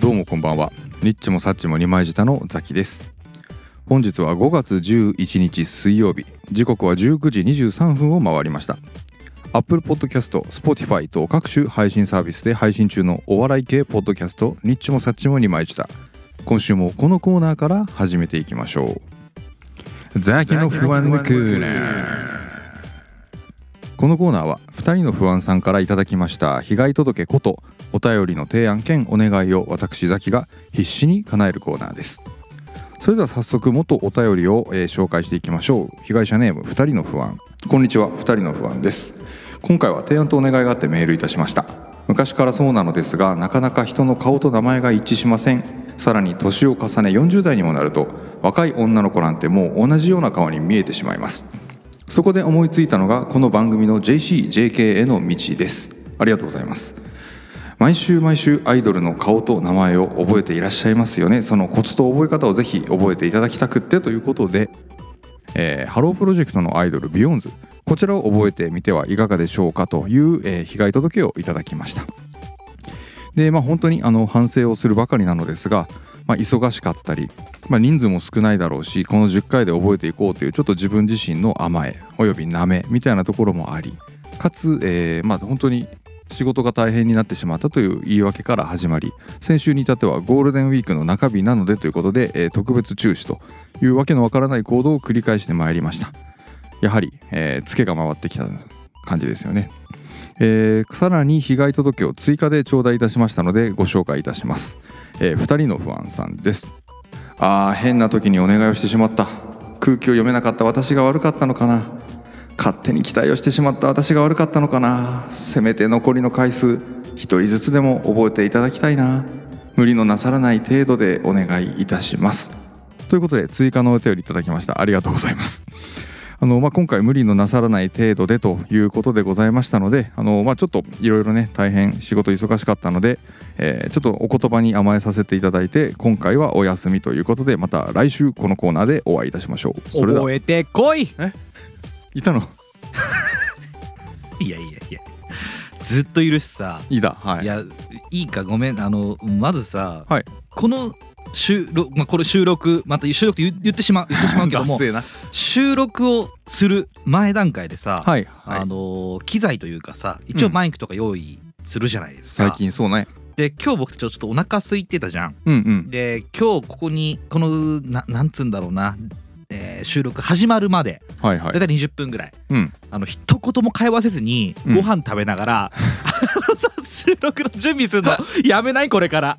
どうもこんばんは。ニッチもサッチも二枚舌のザキです。本日は5月11日水曜日。時刻は19時23分を回りました。Apple Podcast、Spotify と各種配信サービスで配信中のお笑い系ポッドキャストニッチもサッチも二枚舌。今週もこのコーナーから始めていきましょう。ザキの不安のコーナー。このコーナーは2人の不安さんからいただきました被害届ことお便りの提案兼お願いを私ザキが必死に叶えるコーナーです。それでは早速元お便りを、えー紹介していきましょう。被害者ネーム2人の不安。こんにちは2人の不安です今回は提案とお願いがあってメールいたしました。昔からそうなのですがなかなか人の顔と名前が一致しません。さらに年を重ね40代にもなると若い女の子なんてもう同じような顔に見えてしまいます。そこで思いついたのがこの番組の JCJK への道です。ありがとうございます。毎週毎週アイドルの顔と名前を覚えていらっしゃいますよね。そのコツと覚え方をぜひ覚えていただきたくってということで、えーハロープロジェクトのアイドルビヨンズ。こちらを覚えてみてはいかがでしょうかという、えー被害届をいただきました。でまあ本当にあの反省をするばかりなのですが、まあ、忙しかったり、まあ、人数も少ないだろうしこの10回で覚えていこうというちょっと自分自身の甘えおよびなめみたいなところもありかつ、えーまあ本当に仕事が大変になってしまったという言い訳から始まり先週に至ってはゴールデンウィークの中日なのでということで、えー特別中止というわけのわからない行動を繰り返してまいりました。やはり、えーツケが回ってきた感じですよね。えーさらに被害届を追加で頂戴いたしましたのでご紹介いたします、え2人の不安さんです。あー変な時にお願いをしてしまった。空気を読めなかった私が悪かったのかな。勝手に期待をしてしまった私が悪かったのかな。せめて残りの回数一人ずつでも覚えていただきたいな。無理のなさらない程度でお願いいたします。ということで追加のお便りいただきました。ありがとうございます。あのまあ、今回無理のなさらない程度でということでございましたのであの、まあ、ちょっといろいろね大変仕事忙しかったので、えーちょっとお言葉に甘えさせていただいて今回はお休みということでまた来週このコーナーでお会いいたしましょう。それでは。覚えてこい。いたの？いやいやいや。ずっといるしさ。いいだはい。いやいいかごめん。あのまずさ、はい。この収録、まあ、これ収録また収録って言言ってしまう言ってしまうけども 収録をする前段階でさ、はい、はい。あの機材というかさ一応マイクとか用意するじゃないですか、最近そうね。で今日僕たちちょっとお腹空いてたじゃん。うんうん。で今日ここにこのななんつうんだろうな、えー収録始まるまではいはい。大体20分ぐらい。うん。あの一言も会話せずにうん。ご飯食べながら、あ のさ収録の準備するの やめない？これから。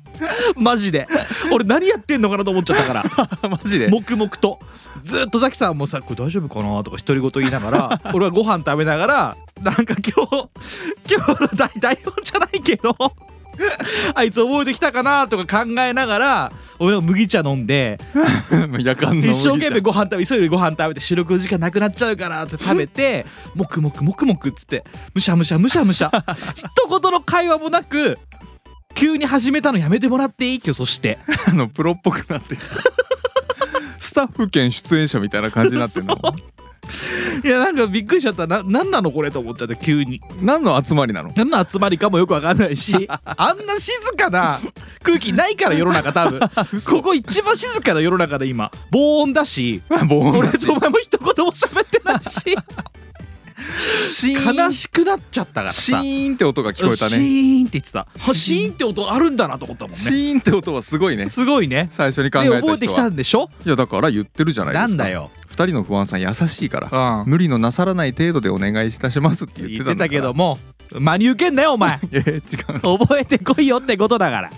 マジで。俺何やってんのかなと思っちゃったから。マジで。黙々と。ずっとザキさんもさ「これ大丈夫かな?」とか独り言言いながら俺はご飯食べながらなんか今日今日の台台本じゃないけど あいつ覚えてきたかなとか考えながら俺は麦茶飲んで夜間の一生懸命ご飯食べ急いでご飯食べて収録時間なくなっちゃうからって食べてもくもくもくもくっつってむしゃむしゃむしゃむしゃ。一言の会話もなく急に始めたのやめてもらっていい？今日そして。あのプロっぽくなってきた。スタッフ兼出演者みたいな感じになってんのいやなんかびっくりしちゃった。な何なのこれと思っちゃって急に。何の集まりなの？何の集まりかもよくわかんないし。あんな静かな空気ないから世の中多分。ここ一番静かな世の中で今。防音だし。防音俺だし。とお前も一言も喋ってないしシーン。悲しくなっちゃったからシさーンって音が聞こえたシねーンって言ってた。はシーンって音あるんだなと思ったもんシねーンって音はすごいね。すごいね。最初に考でえた人は。覚えてきたんでしょ？いやだから言ってるじゃないですか。なんだよ、二人の不安さん優しいからうん、無理のなさらない程度でお願いいたしますって言って言っただからたけども真に受けんなよお前えー違う覚えてこいよってことだから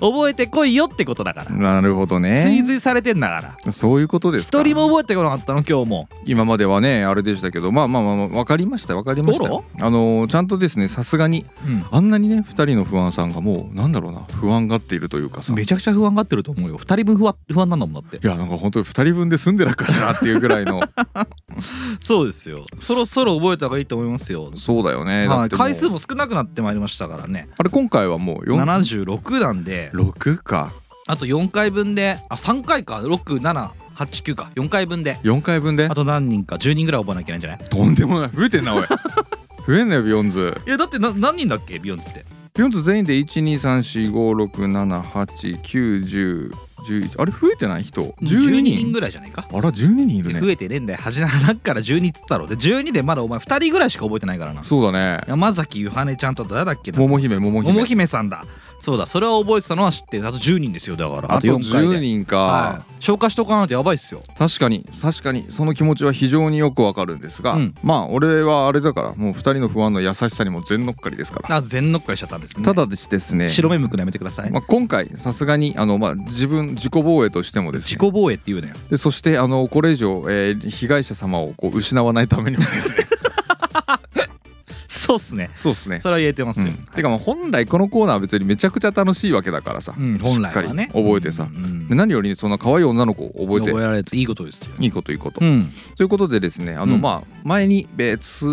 覚えてこいよってことだから。なるほど追ね随されてんだから。そういうことですか。一人も覚えてこなかったの今日も。今まではねあれでしたけどまあまあまあまあ分かりました分かりました。よあのーちゃんとですねさすがにあんなにね二人の不安さんがもうなんだろうな不安がっているというかさ。めちゃくちゃ不安がってると思うよ。二人分不安不安なんだもんだって。いやなんか本当に2人分で済んでらっかしらっていうぐらいの。そうですよ。そろそろ覚えた方がいいと思いますよ、そうだよね、だはい、回数も少なくなってまいりましたからね。あれ今回はもう4 76なんで6か。あと4回分であ3回か。6789か。4回分で。4回分で？あと何人か。10人ぐらい覚えなきゃいけない。んじゃないとんでもない。増えてんなおい。増えんなよビヨンズ。いやだってな何人だっけ？ビヨンズって。ビヨンズ全員で1234567891011あれ増えてない人？12 12人。人ぐらいじゃないか？あら12人いるね。増えてねえんだよ。端な中から12っつったろ。で12でまだお前2人ぐらいしか覚えてないからな。そうだね。山崎ゆはねちゃんと誰だっけな？桃姫桃姫。桃姫さんだそうだそれは覚えてたのは知ってる。あと10人ですよだから。あと4回で。10人か、はい、消化しとかないとやばいっすよ。確かに確かに。その気持ちは非常によくわかるんですが、うん。まあ俺はあれだからもう2人の不安の優しさにも全乗っかりですから、あ全乗っかりしちゃったんですね。ただですね。白目向くのやめてください、まあ、今回さすがにあの、まあ、自分自己防衛としてもですね。自己防衛って言うなよ。でそしてあのこれ以上、えー被害者様をこう失わないためにもですねそうっすね。そうですね。それは言えてますよ、うん、てかまあ本来このコーナーは別にめちゃくちゃ楽しいわけだからさ、うん、本来はね。覚えてさ。うんうん。で何よりそんな可愛い女の子を覚えて。覚えられていいことですよ。いいこといいこと、うん。ということでですねあの、うん。まあ前に別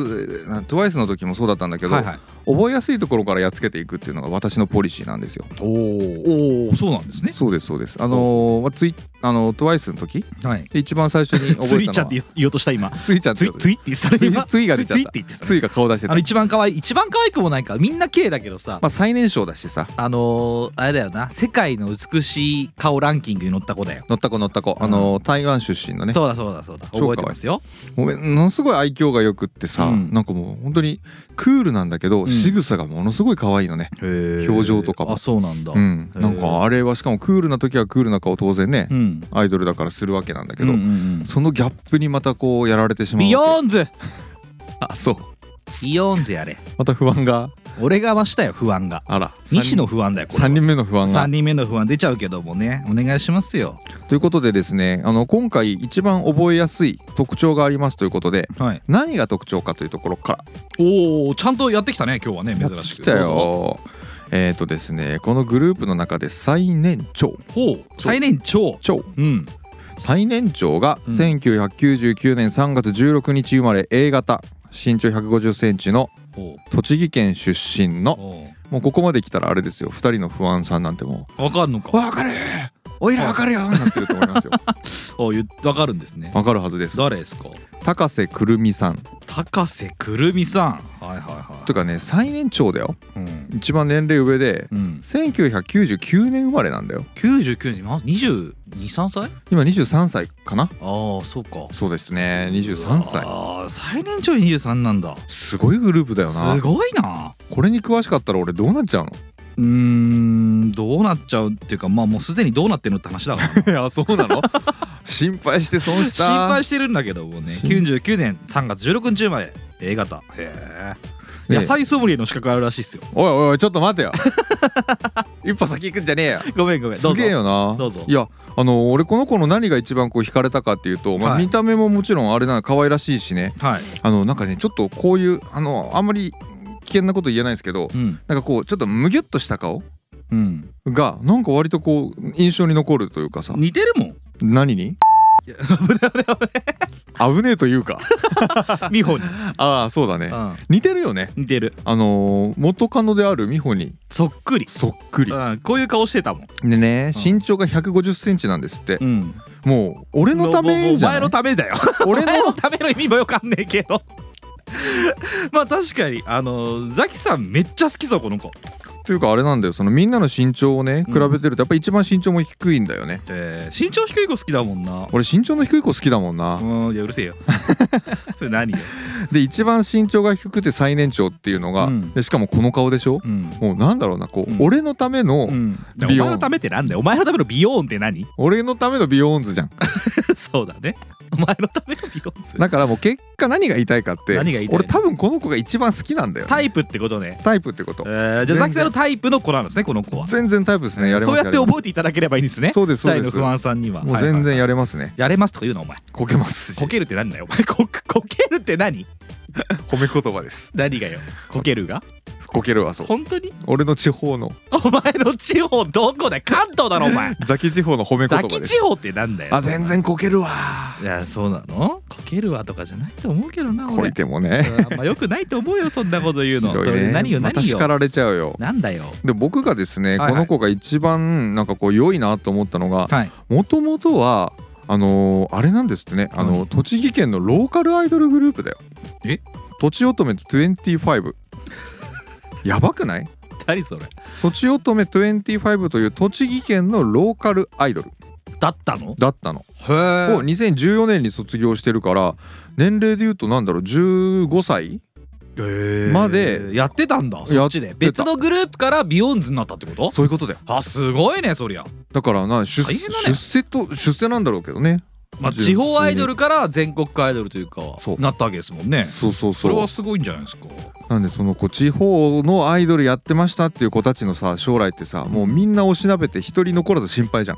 な TWICE の時もそうだったんだけど、はいはい。覚えやすいところからやっつけていくっていうのが私のポリシーなんですよ。おーおーそうなんですねそうですそうです。あのーまあツイあの TWICE の時？はい。で一番最初に覚つえたのは？いちゃんって言おうとした今。ツイちゃんついついって言ってた今。ついが出ちゃった。ツイが顔出してた。あの。一番可愛い一番可愛くもないかみんな綺麗だけどさ。まあ最年少だしさ。あのー、あれだよな。世界の美しい顔ランキングに載った子だよ。乗った子乗った子、あのー台湾出身のね。そうだそうだそうだ。覚えてますよ。ものすごい愛嬌がよくってさ、うん。なんかもう本当にクールなんだけど、ん。仕草がものすごい可愛いのね。表情とかも。あそうなんだ。うん、なんかあれはしかもクールな時はクールな顔当然ね、うんアイドルだからするわけなんだけど、うんうんうん。そのギャップにまたこうやられてしまうビヨーンズあそう。ビヨーンズやれ。また不安が。俺が増したよ不安が。あら。西野不安だよこれは。3人目の不安が。3人目の不安出ちゃうけどもね。お願いしますよ。ということでですねあの今回一番覚えやすい特徴がありますということではい。何が特徴かというところから。おおちゃんとやってきたね今日はねや珍しく。ってきたよえっ、ー、とですねこのグループの中で最年長。ほう。最年長。長。うん。最年長がうん。1999年3月16日生まれ A 型。身長1 5 0センチのほ栃木県出身の。もうここまで来たらあれですよ。2人の不安さんなんてもう。わかるのう「か。わかるおいらわかるよ!」なってると思いますよお言っわかるんですね。わかるはずです。誰ですか？高瀬くるみさん。高瀬くるみさん。はいはいはい。とかね最年長だよ。うん。一番年齢上でうん。1999年生まれなんだよ。99年まず223歳？今23歳かな。ああそうか。そうですね。23歳。ああ最年長23なんだ。すごいグループだよな。すごいな。これに詳しかったら俺どうなっちゃうの？うーんどうなっちゃうっていうかまあもうすでにどうなってるのって話だから。いやそうなの？心配して損した。心配してるんだけどもね。心99年3月16日生まれ。A 型。へえ。ね野菜ソムリエの資格あるらしいっすよ。おいおいおいちょっと待てよ。一歩先行くんじゃねえよ。ごめんごめんどうぞ。すげえよな。どうぞ。いやあの俺この子の何が一番こう惹かれたかっていうと、まあ、はい。見た目ももちろんあれな可愛らしいしね。はい。あのなんかねちょっとこういうあのあんまり危険なこと言えないですけどうん。なんかこうちょっとむぎゅっとした顔うん。がなんか割とこう印象に残るというかさ。似てるもん。何に？危ねえというか。美穂に、ああそうだね。うん、似てるよね。似てる。あのー元カノである美穂に。そっくり、そっくり。うん、こういう顔してたもん、でねうん。身長が1 5 0センチなんですって。うん、もう俺のためじゃない？のためだよ。俺のための意味もよかんねえけどまあ確かにあのザキさんめっちゃ好きそうこの子。というかあれなんだよ。そのみんなの身長をねうん。比べてるとやっぱ一番身長も低いんだよね。で身長低い子好きだもんな。俺身長の低い子好きだもんな。うんいやうるせえよ。それ何よ。で一番身長が低くて最年長っていうのが、うん。でしかもこの顔でしょ？うん。もうなんだろうなこう、うん。俺のための、うん、お美容。前のためってなんだよ。お前のための美容音って何？俺のためのビヨーンズじゃん。そうだね。お前のための美容音だからもう結果何が言いたいかって何が言いたいの？俺多分この子が一番好きなんだよ、ね、タイプってことね。タイプってこと。えー、じゃあザキさんのタイプの子なんですねこの子は。全然タイプですね。やれますそうやって覚えていただければいいんですね。そうですそうです。不安さんには。もう全然はいはいはい。やれますね。やれますとか言うのお前。こけますし。こけるって何だよお前。ここけるって何？褒め言葉です。何がよ？こけるが？こけるはそう。本当に？俺の地方の。あお前の地方どこだよ？関東だろお前。ザキ地方の褒め言ザ葉です。キ地方ってなんだよ。あ全然こけるわ。いやそうなの？こけるわとかじゃないと思うけどなこ俺いてもね。うんあんまよくないと思うよそんなこと言うの。ひどいね。それ何よまた何よ叱られちゃうよ。なんだよ。で僕がですね、はいはい。この子が一番なんかこう良いなと思ったのがはい。もともとはあのーあれなんですってね。あの何？栃木県のローカルアイドルグループだよ。え？とちおとめ25やばくない？何それ？とちおとめ25という栃木県のローカルアイドル。だったの？だったの。へえを2014年に卒業してるから年齢で言うとなんだろう？15歳？までやってたんだそっちで。別のグループからビヨンズになったってこと？そういうことだよ。あすごいねそりゃ、だからな出,、ね。出世と出世なんだろうけどね。まあ、地方アイドルから全国アイドルというかそう。なったわけですもんね。そうそうそそうれはすごいんじゃないですか？なんでそのこう地方のアイドルやってましたっていう子たちのさ将来ってさもうみんなおしなべて一人残らず心配じゃん。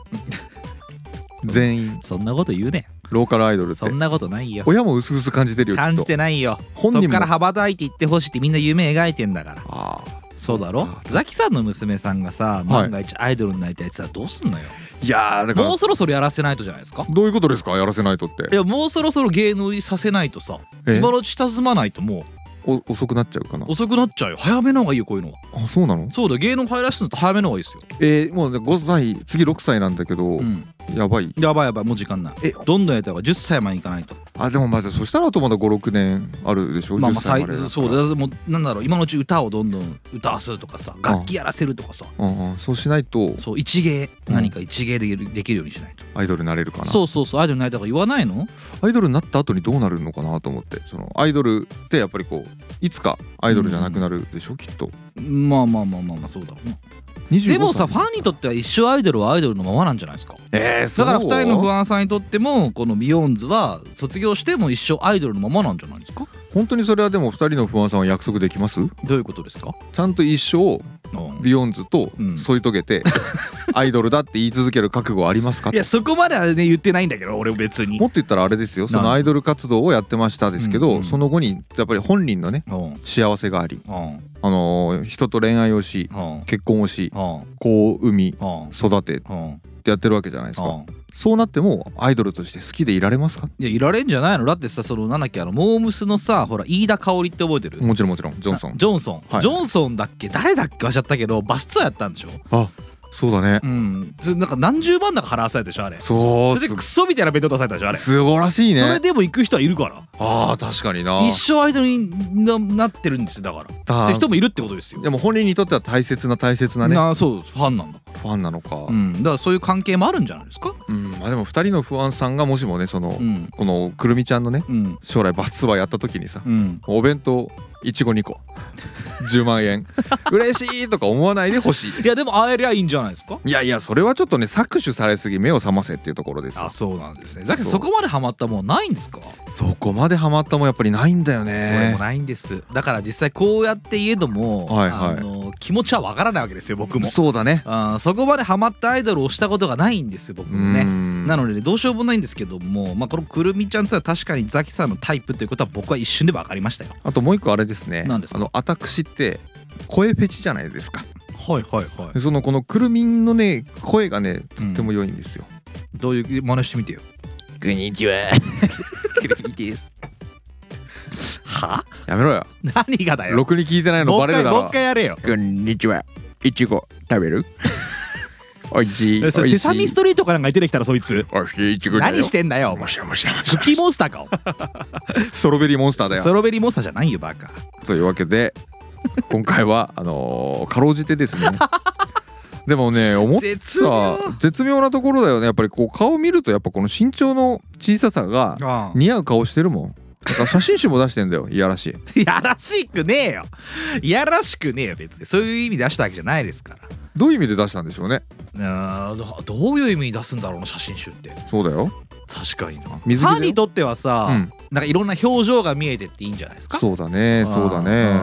全員。そんなこと言うねローカルアイドルって。そんなことないよ。親も薄々感じてるよ感じてないよ。本人も。そっから羽ばたいていってほしいってみんな夢描いてんだから。ああそうだろ？あザキさんの娘さんがさ万が一アイドルになりたいって言ったらどうすんのよ、いやーだから。もうそろそろやらせないとじゃないですか？どういうことですか？やらせないとって。いやもうそろそろ芸能させないとさ。え？今のうち下積まないともお遅くなっちゃうかな。う遅くなっちゃうよ。早めの方がいいよこういうのは。あそうなの？そうだよ。芸能入らせるのと早めの方がいいですよ。えー、もうね5歳次6歳なんだけど、うん。やばい。やばいやばいもう時間ない。えどんどんやった方が10歳までいかないと。あでもまだそしたらあとまだ56年あるでしょ？10まあまあ最歳まそうだもうなんだろう今のうち歌をどんどん歌わすとかさ楽器やらせるとかさ。うんうん、そうしないと。そう一芸うん何か一芸でできるようにしないと。アイドルになれるかな。そうそうそうアイドルになりたか言わないの？アイドルになった後にどうなるのかなと思って。そのアイドルってやっぱりこういつかアイドルじゃなくなるでしょ、きっと。まあまあまあまあまあそうだろうな。25でもさ歳ファンにとっては一生アイドルはアイドルのままなんじゃないですか。えー、だから2人の不安さんにとってもこのビヨーンズは卒業しても一生アイドルのままなんじゃないですか？本当にそれはでも2人の不安さんは約束できます？どういうことですか？ちゃんと一生うん。ビヨンズとうん。添い遂げて、アイドルだって言い続ける覚悟ありますか？いやそこまではね言ってないんだけど俺別に。もっと言ったらあれですよ。そのアイドル活動をやってましたですけど、うんうん。その後にやっぱり本人のねうん。うん幸せがあり、うん。あのー人と恋愛をしうん。結婚をしうん。子を産みうん。育てっうんてやってるわけじゃないですか。うん。そうなってもアイドルとして好きでいられますか？いやいられんじゃないの。だってさそのなんだっけあのモームスのさほら飯田香織って覚えてる？もちろんもちろんジョンソン。あジョンソン、はい。ジョンソンだっけ？誰だっけ？忘れちゃったけどバスツアーやったんでしょ？あそうだね。うん。それなんか何十万だか払わされたでしょあれ。そうそれでクソみたいな弁当出されたでしょあれ。すごらしいそれねでも行く人はいるから。あー確かにな。一生アイドルにななってるんですよだから。だって人もいるってことですよ。でも本人にとっては大切な大切なね。なあそうファンなんだ。ファンなのか。うん。だからそういう関係もあるんじゃないですか？うんまあでも2人の不安さんがもしもねその、うんこのくるみちゃんのねうん将来バツバやった時にさうんお弁当いちご2個10万円嬉しいとか思わないでほしいです。いやでも会えりゃいいんじゃないですか？いやいやそれはちょっとね搾取されすぎ目を覚ませっていうところですあそうなんですね。だけどそこまでハマったもんないんですか？そこまでハマったもんやっぱりないんだよ俺ねもないんです。だから実際こうやって言えども、はいはい。あの気持ちはわからないわけですよ僕も。そうだね。あーそこまでハマったアイドルをしたことがないんですよ僕もね。ねなのでねどうしようもないんですけども、まあ、このくるみちゃんってのは確かにザキさんのタイプということは僕は一瞬で分かりましたよ。あともう一個あれですね。何ですか？あの私って声フェチじゃないですか。はいはいはでそのこのくるみんのね声がねとっても良いんですよ、どういう真似してみてよ。こんにちは。くるみですは？やめろよ。何がだよ。ろくに聞いてないのもう一回もうバレるだろ一回やれよ。こんにちは。いちご食べる？おい。しい。セサミストリートかなんかに出てきたらそいつ。何してんだよもしゃもしクッキーモンスターかおストロベリーモンスターだよ。ストロベリーモンスターじゃないよバカ。というわけで 今回はあのーかろうじてですね。でもね思った絶妙。絶妙なところだよね。やっぱりこう顔見るとやっぱこの身長の小ささがあ似合う顔してるもん。だから写真集も出してんだよいやらしい。いやらしくねえよ。いやらしくねえよ別に。そういう意味出したわけじゃないですからどういう意味で出したんでしょうね。あーどどういう意味に出すんだろうな写真集って。そうだよ。確かにな。水着だよ。ファンにとってはさ、うん。なんかいろんな表情が見えてっていいんじゃないですか？そうだねそうだね。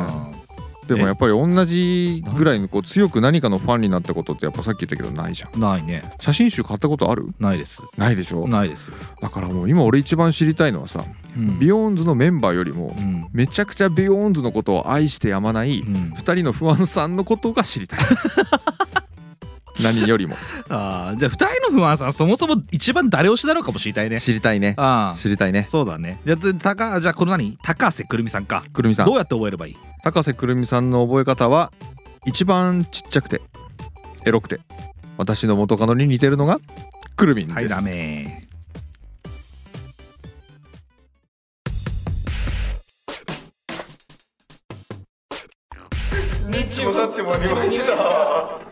でもやっぱり同じぐらいのこう強く何かのファンになったことってやっぱさっき言ったけどないじゃん。うんないね。写真集買ったことある？ないです。ないでしょ？ないですよ、だからもう今俺一番知りたいのはさうん。ビヨーンズのメンバーよりもうん。めちゃくちゃビヨーンズのことを愛してやまないうん。2人の不安さんのことが知りたい 何よりも。あーじゃあ二人の不安さんそもそも一番誰推しなのかも知りたいね。知りたいね。ああ知りたいね。そうだね。じゃあ高じゃあこの何？高瀬くるみさんか。くるみさん。どうやって覚えればいい？高瀬くるみさんの覚え方は一番ちっちゃくてエロくて私の元カノに似てるのがくるみんです、はいダメ。ニッチもサッチもありました。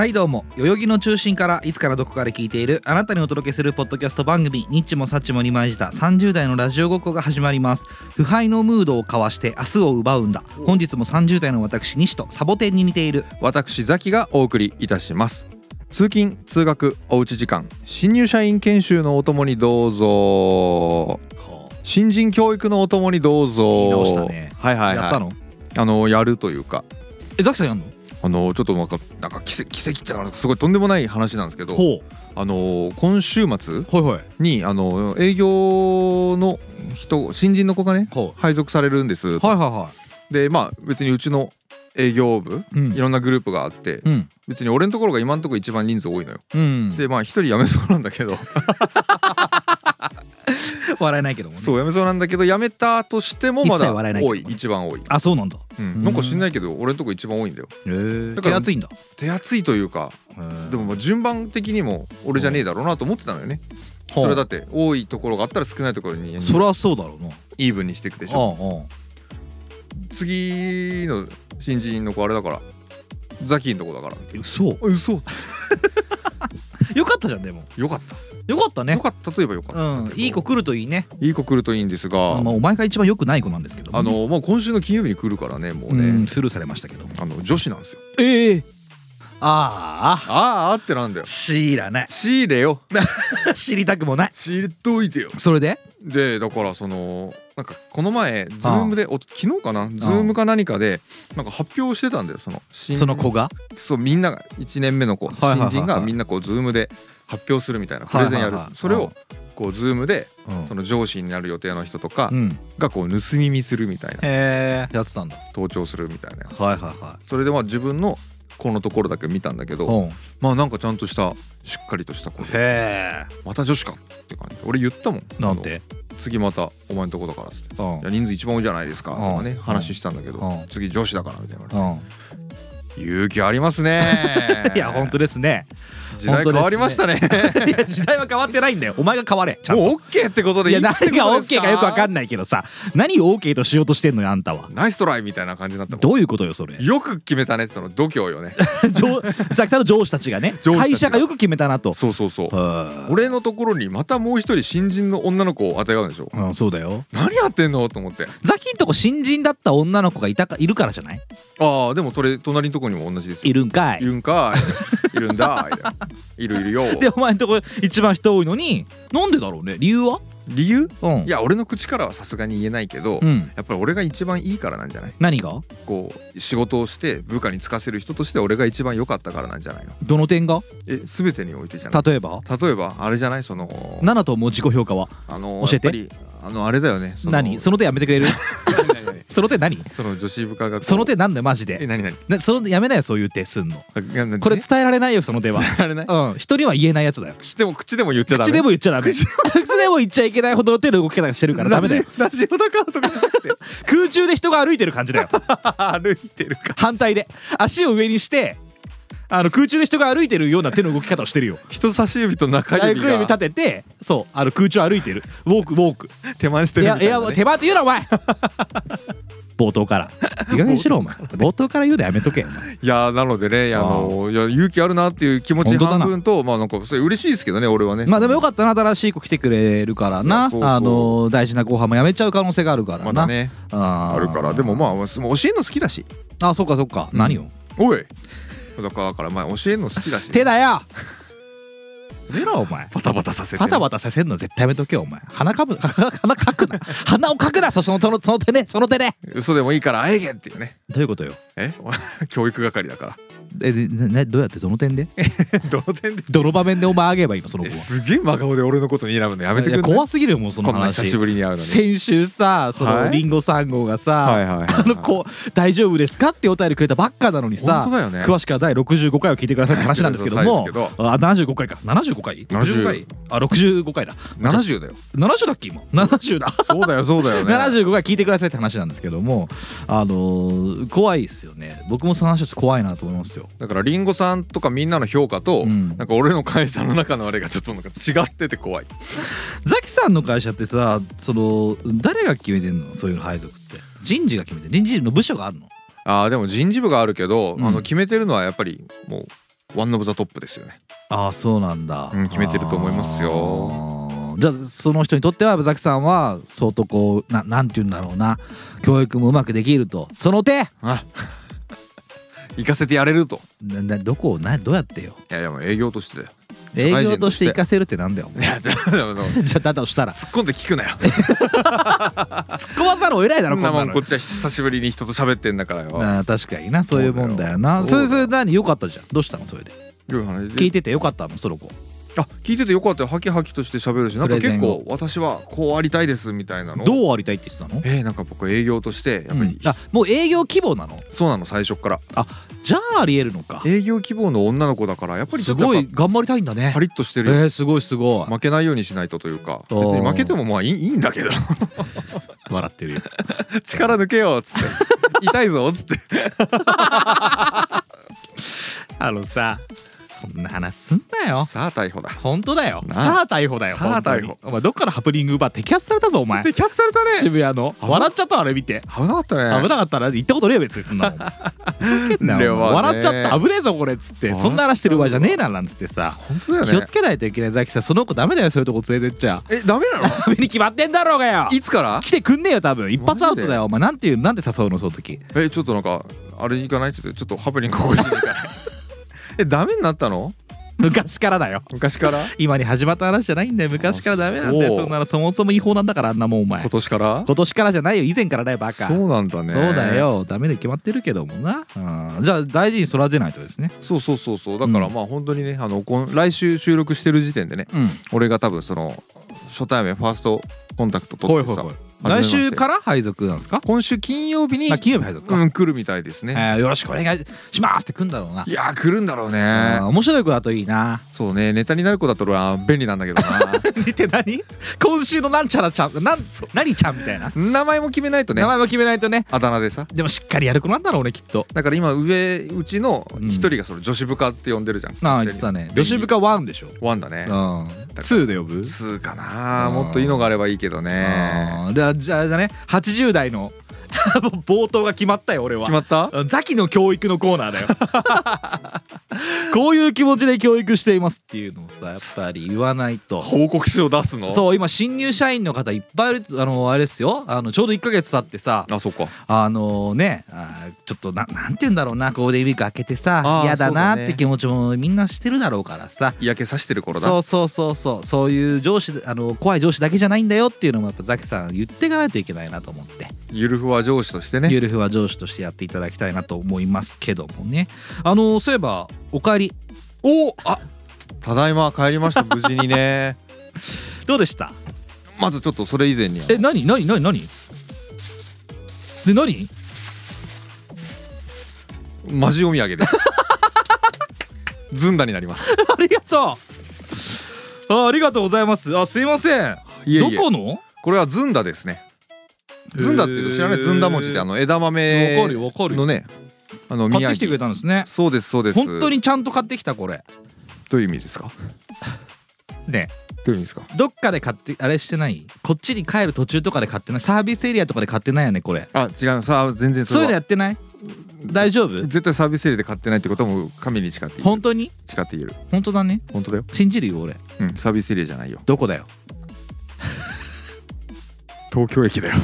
はいどうも代々木の中心からいつからどこかで聞いているあなたにお届けするポッドキャスト番組ニッチもサッチも二枚舌30代のラジオごっこが始まります。腐敗のムードをかわして明日を奪うんだ。本日も30代の私西とサボテンに似ている私ザキがお送りいたします。通勤通学おうち時間新入社員研修のお供にどうぞ。新人教育のお供にどうぞ。言い直したね。はいはいはい。やったの？あのやるというか。えザキさんやんの？あのちょっとなんかなんか奇跡奇跡ってすごいとんでもない話なんですけどほあの今週末にあの営業の人新人の子がねほ配属されるんです、うはいはいはでまあ別にうちの営業部いうん。いろんなグループがあってうん。別に俺のところが今のところ一番人数多いのよ。うん。でまあ一人辞めそうなんだけど。笑えないけどもね。そう辞めそうなんだけど辞めたとしてもまだ多い。一番多い、あそうなんだうん、なんか知んないけど俺のとこ一番多いんだよ。だから手厚いんだ。手厚いというかでもまあ順番的にも俺じゃねえだろうなと思ってたのよね。それだって多いところがあったら少ないところにそりゃそうだろうな。イーブンにしていくでしょ。次の新人の子あれだから。ザキンとこだから。嘘。嘘。よかったじゃんでも。よかったよかったね。よかった。といえばよかった。うん。いい子来るといいね。いい子来るといいんですが。まあお前が一番良くない子なんですけどあのもう今週の金曜日に来るからねもううねんスルーされましたけど。あの女子なんですよ。ええ。ああ。あーあってなんだよ。知らない。仕入れよ。知りたくもない。仕入れといてよ。それで？でだからそのなんかこの前ズームでお昨日かな？ズームか何かでなんか発表してたんだよその新その子が？そうみんなが1年目の子。はい。新人がみんなこうズームで発表するみたいなプレゼンやる。それをこうズームでうん。その上司になる予定の人とかうん。がこう盗み見するみたいな。やってたんだ。盗聴するみたいな。はいはいはそれでまあ自分のこのところだけ見たんだけどまあなんかちゃんとしたしっかりとした子でまた女子かって感じ。俺言ったもん。なんて？次またお前のとこだからっつって。人数一番多いじゃないですか。とかねうん。話したんだけどうん。次女子だからみたいなうん勇気ありますね。いや本当ですね。時代変わりましたね。いや時代は変わってないんだよ。お前が変われ。ちゃんと。もう OK ってことでいや何いいってことがですか OK かよくわかんないけどさ。何を OK としようとしてんのよあんたは。ナイストライみたいな感じになったどういうことよそれ？よく決めたねその度胸よね。上ザキさんの上司たちがね。会社がよく決めたなと。そうそうそう。は俺のところにまたもう一人新人の女の子をあてがうんでしょ？あうんそうだよ。何やってんの？と思って。ザキんとこ新人だった女の子がいたかいるからじゃない？ああでもそれ隣のとこにも同じですよ。いるんかい。いるんかい。いるんだ。いるいるよ。でお前んとこ一番人多いのになんでだろうね？理由は？理由？うん。いや俺の口からはさすがに言えないけど、うん。やっぱり俺が一番いいからなんじゃない？何が？こう仕事をして部下に就かせる人として俺が一番良かったからなんじゃないの？どの点が？え全てにおいてじゃない？例えば？例えばあれじゃない？そのナナともう自己評価は？あの教えて。やっぱりあのあれだよね。何？その手やめてくれる？その手何？その女子部下がその手なんだよマジえで何何？なそのやめなよそういう手すんの。これ伝えられないよその手は。伝えられない？うん。人には言えないやつだよ。口でも口でも言っちゃダメ。口でも言っちゃダメ。口でも言っちゃいけないほどの手の動き方してるからダメだよ。ラジオラジオだからとかじゃなくて。空中で人が歩いてる感じだよ。歩いてるか反対で。足を上にしてあの空中で人が歩いてるような手の動き方をしてるよ。人差し指と中中指指が立ててそうあの空中歩いてる。ウォークウォーク。手満しているみたいな、ね、やいや手間って言うなお前。冒頭から。いい加減にしろお前。冒頭から。言うのやめとけいやなのでねあのいや勇気あるなっていう気持ち半分とまあなんかそれ嬉しいですけどね俺はね。まあでもよかったな新しい子来てくれるからな。あの大事な後半もやめちゃう可能性があるからな。まだね。あるから。でもまあ教えるの好きだし。あそっかそっか、うん。何をおいだからだからまあ教えるの好きだし手だよ。出ろお前。バタバタさせてパタバタさせんの絶対やめとけよお前。鼻かぶ 鼻かくな。鼻をかくなそそのそのその手ねその手ね。嘘でもいいからあえげっていうね。どういうことよ。え？教育係だからえでななどうやってどの点で？どの点で？どの場面でお前あげばいいのその子は。すげえ真顔で俺のことに選ぶのやめてくいやんない？怖すぎるよもうそのこんな久し話ぶりに会うのに。先週さそのはい。リンゴ3号がさ、あの子大丈夫ですかってお便りくれたばっかなのにさ本当だよね。詳しくは第65回を聞いてくださいって話なんですけどもあ75回か。75回？65回？あ65回だ。70だよ。70だっけ今？70だ。そうだよそうだよね。75回聞いてくださいって話なんですけどもあのー怖いですよね。僕もその話ちょっと怖いなと思いますよだからリンゴさんとかみんなの評価と、うん。なんか俺の会社の中のあれがちょっとなんか違ってて怖い。ザキさんの会社ってさその誰が決めてんの？そういうの配属って。人事が決めてる人事の部署があるの？あーでも人事部があるけど、うん。あの決めてるのはやっぱりもう one of the top ですよね。ああそうなんだ、うん決めてると思いますよ。じゃあその人にとってはザキさんは相当こうななんて言うんだろうな。教育もうまくできると。その手。あ行かせてやれると。ななどこをなどうやってよ。いやいやもう営業として。だよ営業として行かせるってなんだよお前いやちょっとでもじゃあだとしたら。突っ込んで聞くなよ。突っ込まざるを得ないだろそんなもん。の。こっちは久しぶりに人と喋ってんだからよ。あー確かになそういうもんだよな。そうだよ。それそれ何よかったじゃん。どうしたのそれで。いう話で。聞いててよかったのその子あ聞いててよかったよ。ハキハキとして喋るしなんか結構私はこうありたいですみたいなの。どうありたいって言ってたの？えー、なんか僕営業としてやっぱり、うん。あもう営業希望なの？そうなの最初っから。じゃあありえるのか。営業希望の女の子だからやっぱりちすごい頑張りたいんだね。ぱパリッとしてるよ、えー、すごいすごい。負けないようにしないとというか。別に負けてもまあいいいいんだけど。笑ってるよ。力抜けよっつって。痛いぞっつって。あのさそんな話すんなよ。さあ逮捕だ。本当だよ。なさあ逮捕だよさあ逮捕。お前どっからハプニング奪って摘発されたぞお前。でキャスされたね。渋谷の。笑っちゃったあれ見て。危なかったね。危なかったら言ったことねえよ別にそんなもん。笑っちゃった危ねえぞこれっつって。そんな話してる場合じゃねえななんつってさ。本当だよね。気をつけないといけないザキさん。その子ダメだよそういうとこ連れてっちゃ。えダメなの？ダメに決まってんだろうがよ。いつから？来てくんねえよ多分。一発アウトだよお前。なんていうなんで誘うのその時。えちょっとなんかあれ行かない？っつってちょっとハプニング起こしに行かない？えダメになったの？昔からだよ。昔から？今に始まった話じゃないんだよ。昔からダメなんだよ。あそう。そんなのそもそも違法なんだからあんなもんお前。今年から？今年からじゃないよ。以前からだよバカ。そうなんだね。そうだよ。ダメで決まってるけどもな、うん、じゃあ大事に育てないとですね。そうそうそうそう。だからうん。まあ本当にねあの来週収録してる時点でねうん。俺が多分その初対面ファーストコンタクト取ってさ来週から配属なんですか？今週金曜日にあ金曜日配属か、うん来るみたいですね。えーよろしくお願いしますって来んだろうな。いやー来るんだろうあねー面白い子だといいな。そうねネタになる子だと俺は便利なんだけどな。見て何？今週のなんちゃらちゃんなん何ちゃんみたいな、名前も決めないとね。名前も決めないとね。あだ名でさ。でもしっかりやる子なんだろうねきっと。だから今上うちの一人がその女子部下って呼んでるじゃん。ああ言ってたね。女子部下1でしょ。ワンだね。うん2で呼ぶ？2かな。もっといいのがあればいいけどね。じゃあじゃあね。80代の 冒頭が決まったよ俺は。決まった？ザキの教育のコーナーだよ。こういう気持ちで教育していますっていうのをさやっぱり言わないと。報告書を出すの？そう今新入社員の方いっぱいいるあのあれですよ。あのちょうど1ヶ月経ってさあそっか。あのねあーちょっとななんて言うんだろうなゴールデンウィーク明けてさ嫌だなって気持ちもみんなしてるだろうからさ。嫌気さしてる頃だ。そうそうそうそう。そういう上司あの怖い上司だけじゃないんだよっていうのもやっぱザキさん言っていかないといけないなと思って。ゆるふわ上司としてね。ゆるふわ上司としてやっていただきたいなと思いますけどもね。あのそういえばおかえり。おあただいま帰りました。無事にね。どうでした？まずちょっとそれ以前にえ何何何何？で何？マジお土産です。ずんだになります。ありがとう。あありがとうございます。あすいません。いえいえ。どこの？これはずんだですねずんだっていうと知らない？ずんだ餅ってあの枝豆のねあの宮買ってきてくれ城たんですね。そうですそうです。本当にちゃんと買ってきたこれ。どういう意味ですか？ね。どういう意味ですか？どっかで買ってあれしてない？こっちに帰る途中とかで買ってない？サービスエリアとかで買ってないよねこれ。あ違う。さあ全然そそういうのやってない？大丈夫？絶対サービスエリアで買ってないってことも神に誓って言える。本当に？誓って言える。本当だね。本当だよ。信じるよ俺。うんサービスエリアじゃないよ。どこだよ？東京駅だよ。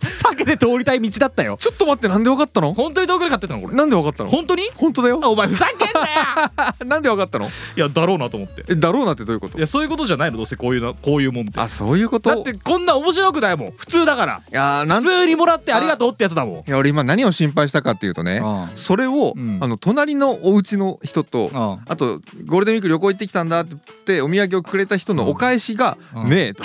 避けで通りたい道だったよ。ちょっと待ってなんでわかったの？本当に遠くで買ってたのこれ？なんでわかったの？本当に？本当だよ。あお前ふざけんなよ！なんでわかったの？いやだろうなと思って。えだろうなってどういうこと？いやそういうことじゃないのどうせこういうなこういうもんって。あそういうこと？だってこんな面白くないもん。普通だから。いやーなん普通にもらってありがとうってやつだもん。いや俺今何を心配したかっていうとねあそれを、うん。あの隣のお家の人とああとゴールデンウィーク旅行行ってきたんだってお土産をくれた人のお返しがうん。ねえと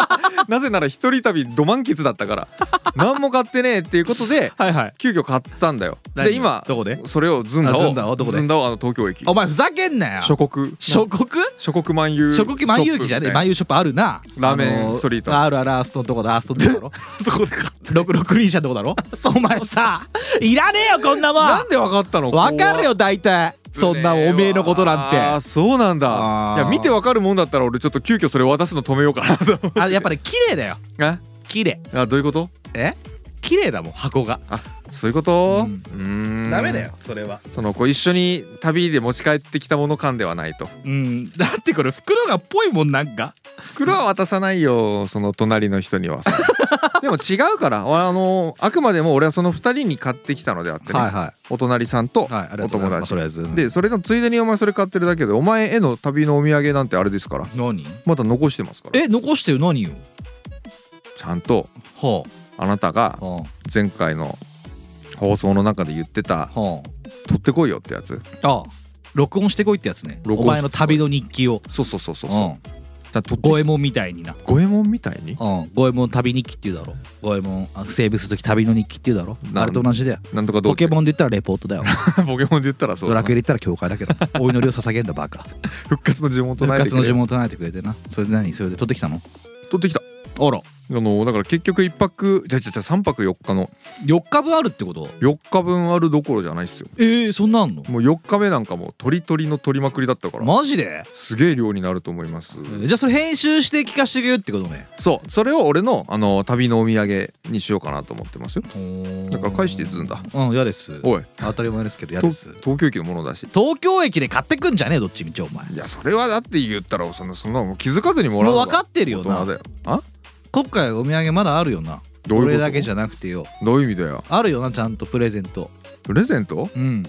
なぜなら一人旅ど満喫だったから。何も買ってねえっていうことではいはい。急遽買ったんだよ。何で今どこで？それをずんだをあずんだを？どこで？ずんだをあの東京駅。お前ふざけんなよ。諸国？諸国？諸国万有諸国万有記じゃねえ。万有ショップあるな。ラーメンストリート。あるあるアーストのとこだ。アーストのとこだろ？そこで買った六六クリーン車のとこだろ？お前さいらねえよこんなもん。なんでわかったの？わかるよ大体そんなおめえのことなんて。あーそうなんだ。いや見てわかるもんだったら俺ちょっと急遽それ渡すの止めようかなと思あやっぱり綺麗だよ。え？綺麗。あどういうこと？え？綺麗だもん箱が。あそういうこと？うん。ダメだよそれは。そのこう一緒に旅で持ち帰ってきたもの感ではないと。うん。だってこれ袋がっぽいもんなんか。袋は渡さないよその隣の人にはさ でも違うから。俺あのあくまでも俺はその二人に買ってきたのであってね、はいはお隣さんとお友達。ざいでそれのついでにお前それ買ってるだけでお前への旅のお土産なんてあれですから。何？まだ残してますから。え残してよ何よ？ちゃんとはあ。なたがあ。は前回の放送の中で言ってたあ。は「取ってこいよ」ってやつ。ああ録音してこいってやつね。録音お前の旅の日記を。そうそうそうそうう。そうんじゃあ取って五右衛門みたいにな。五右衛門みたいに？うん。五右衛門旅日記って言うだろ。五右衛門あセーブする時旅の日記って言うだろ。なあれと同じだよ。なんとかどう？ポケモンで言ったらレポートだよ。ポケモンで言ったらそうだな。ドラクエで言ったら教会だけど。お祈りを捧げんだバカ。復活の呪文唱復えてくれ活の呪文を唱えてくれてな。それで何？それで取ってきたの？取ってきた。あらあのだから結局一泊じゃじゃじゃ3泊4日の。4日分あるってこと？4日分あるどころじゃないっすよ。えー、そんなんの？もう4日目なんかもう鳥鳥の取りまくりだったから。マジで？すげえ量になると思います。じゃあそれ編集して聞かせてくれるってことね。そうそれを俺のあの旅のお土産にしようかなと思ってますよ。だから返してずんだ。うん嫌です。おい。当たり前ですけど嫌とです。東京駅のものだし東京駅で買ってくんじゃねえどっちみちお前。いやそれはだって言ったらそのそんなの気づかずにもらう分かってるよな。あ？今回お土産まだあるよな。どういうこと？これだけじゃなくてよ。どういう意味だよ？あるよなちゃんとプレゼント。プレゼント？うん。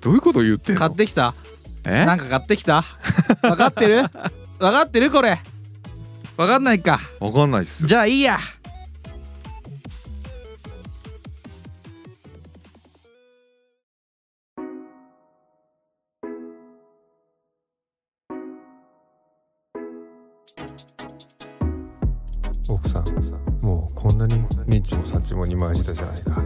どういうこと言ってんの？買ってきた？え？なんか買ってきた？分かってる？分かってるこれ。分かんないか。わかんないっすよ。じゃあいいやに回したじゃないか。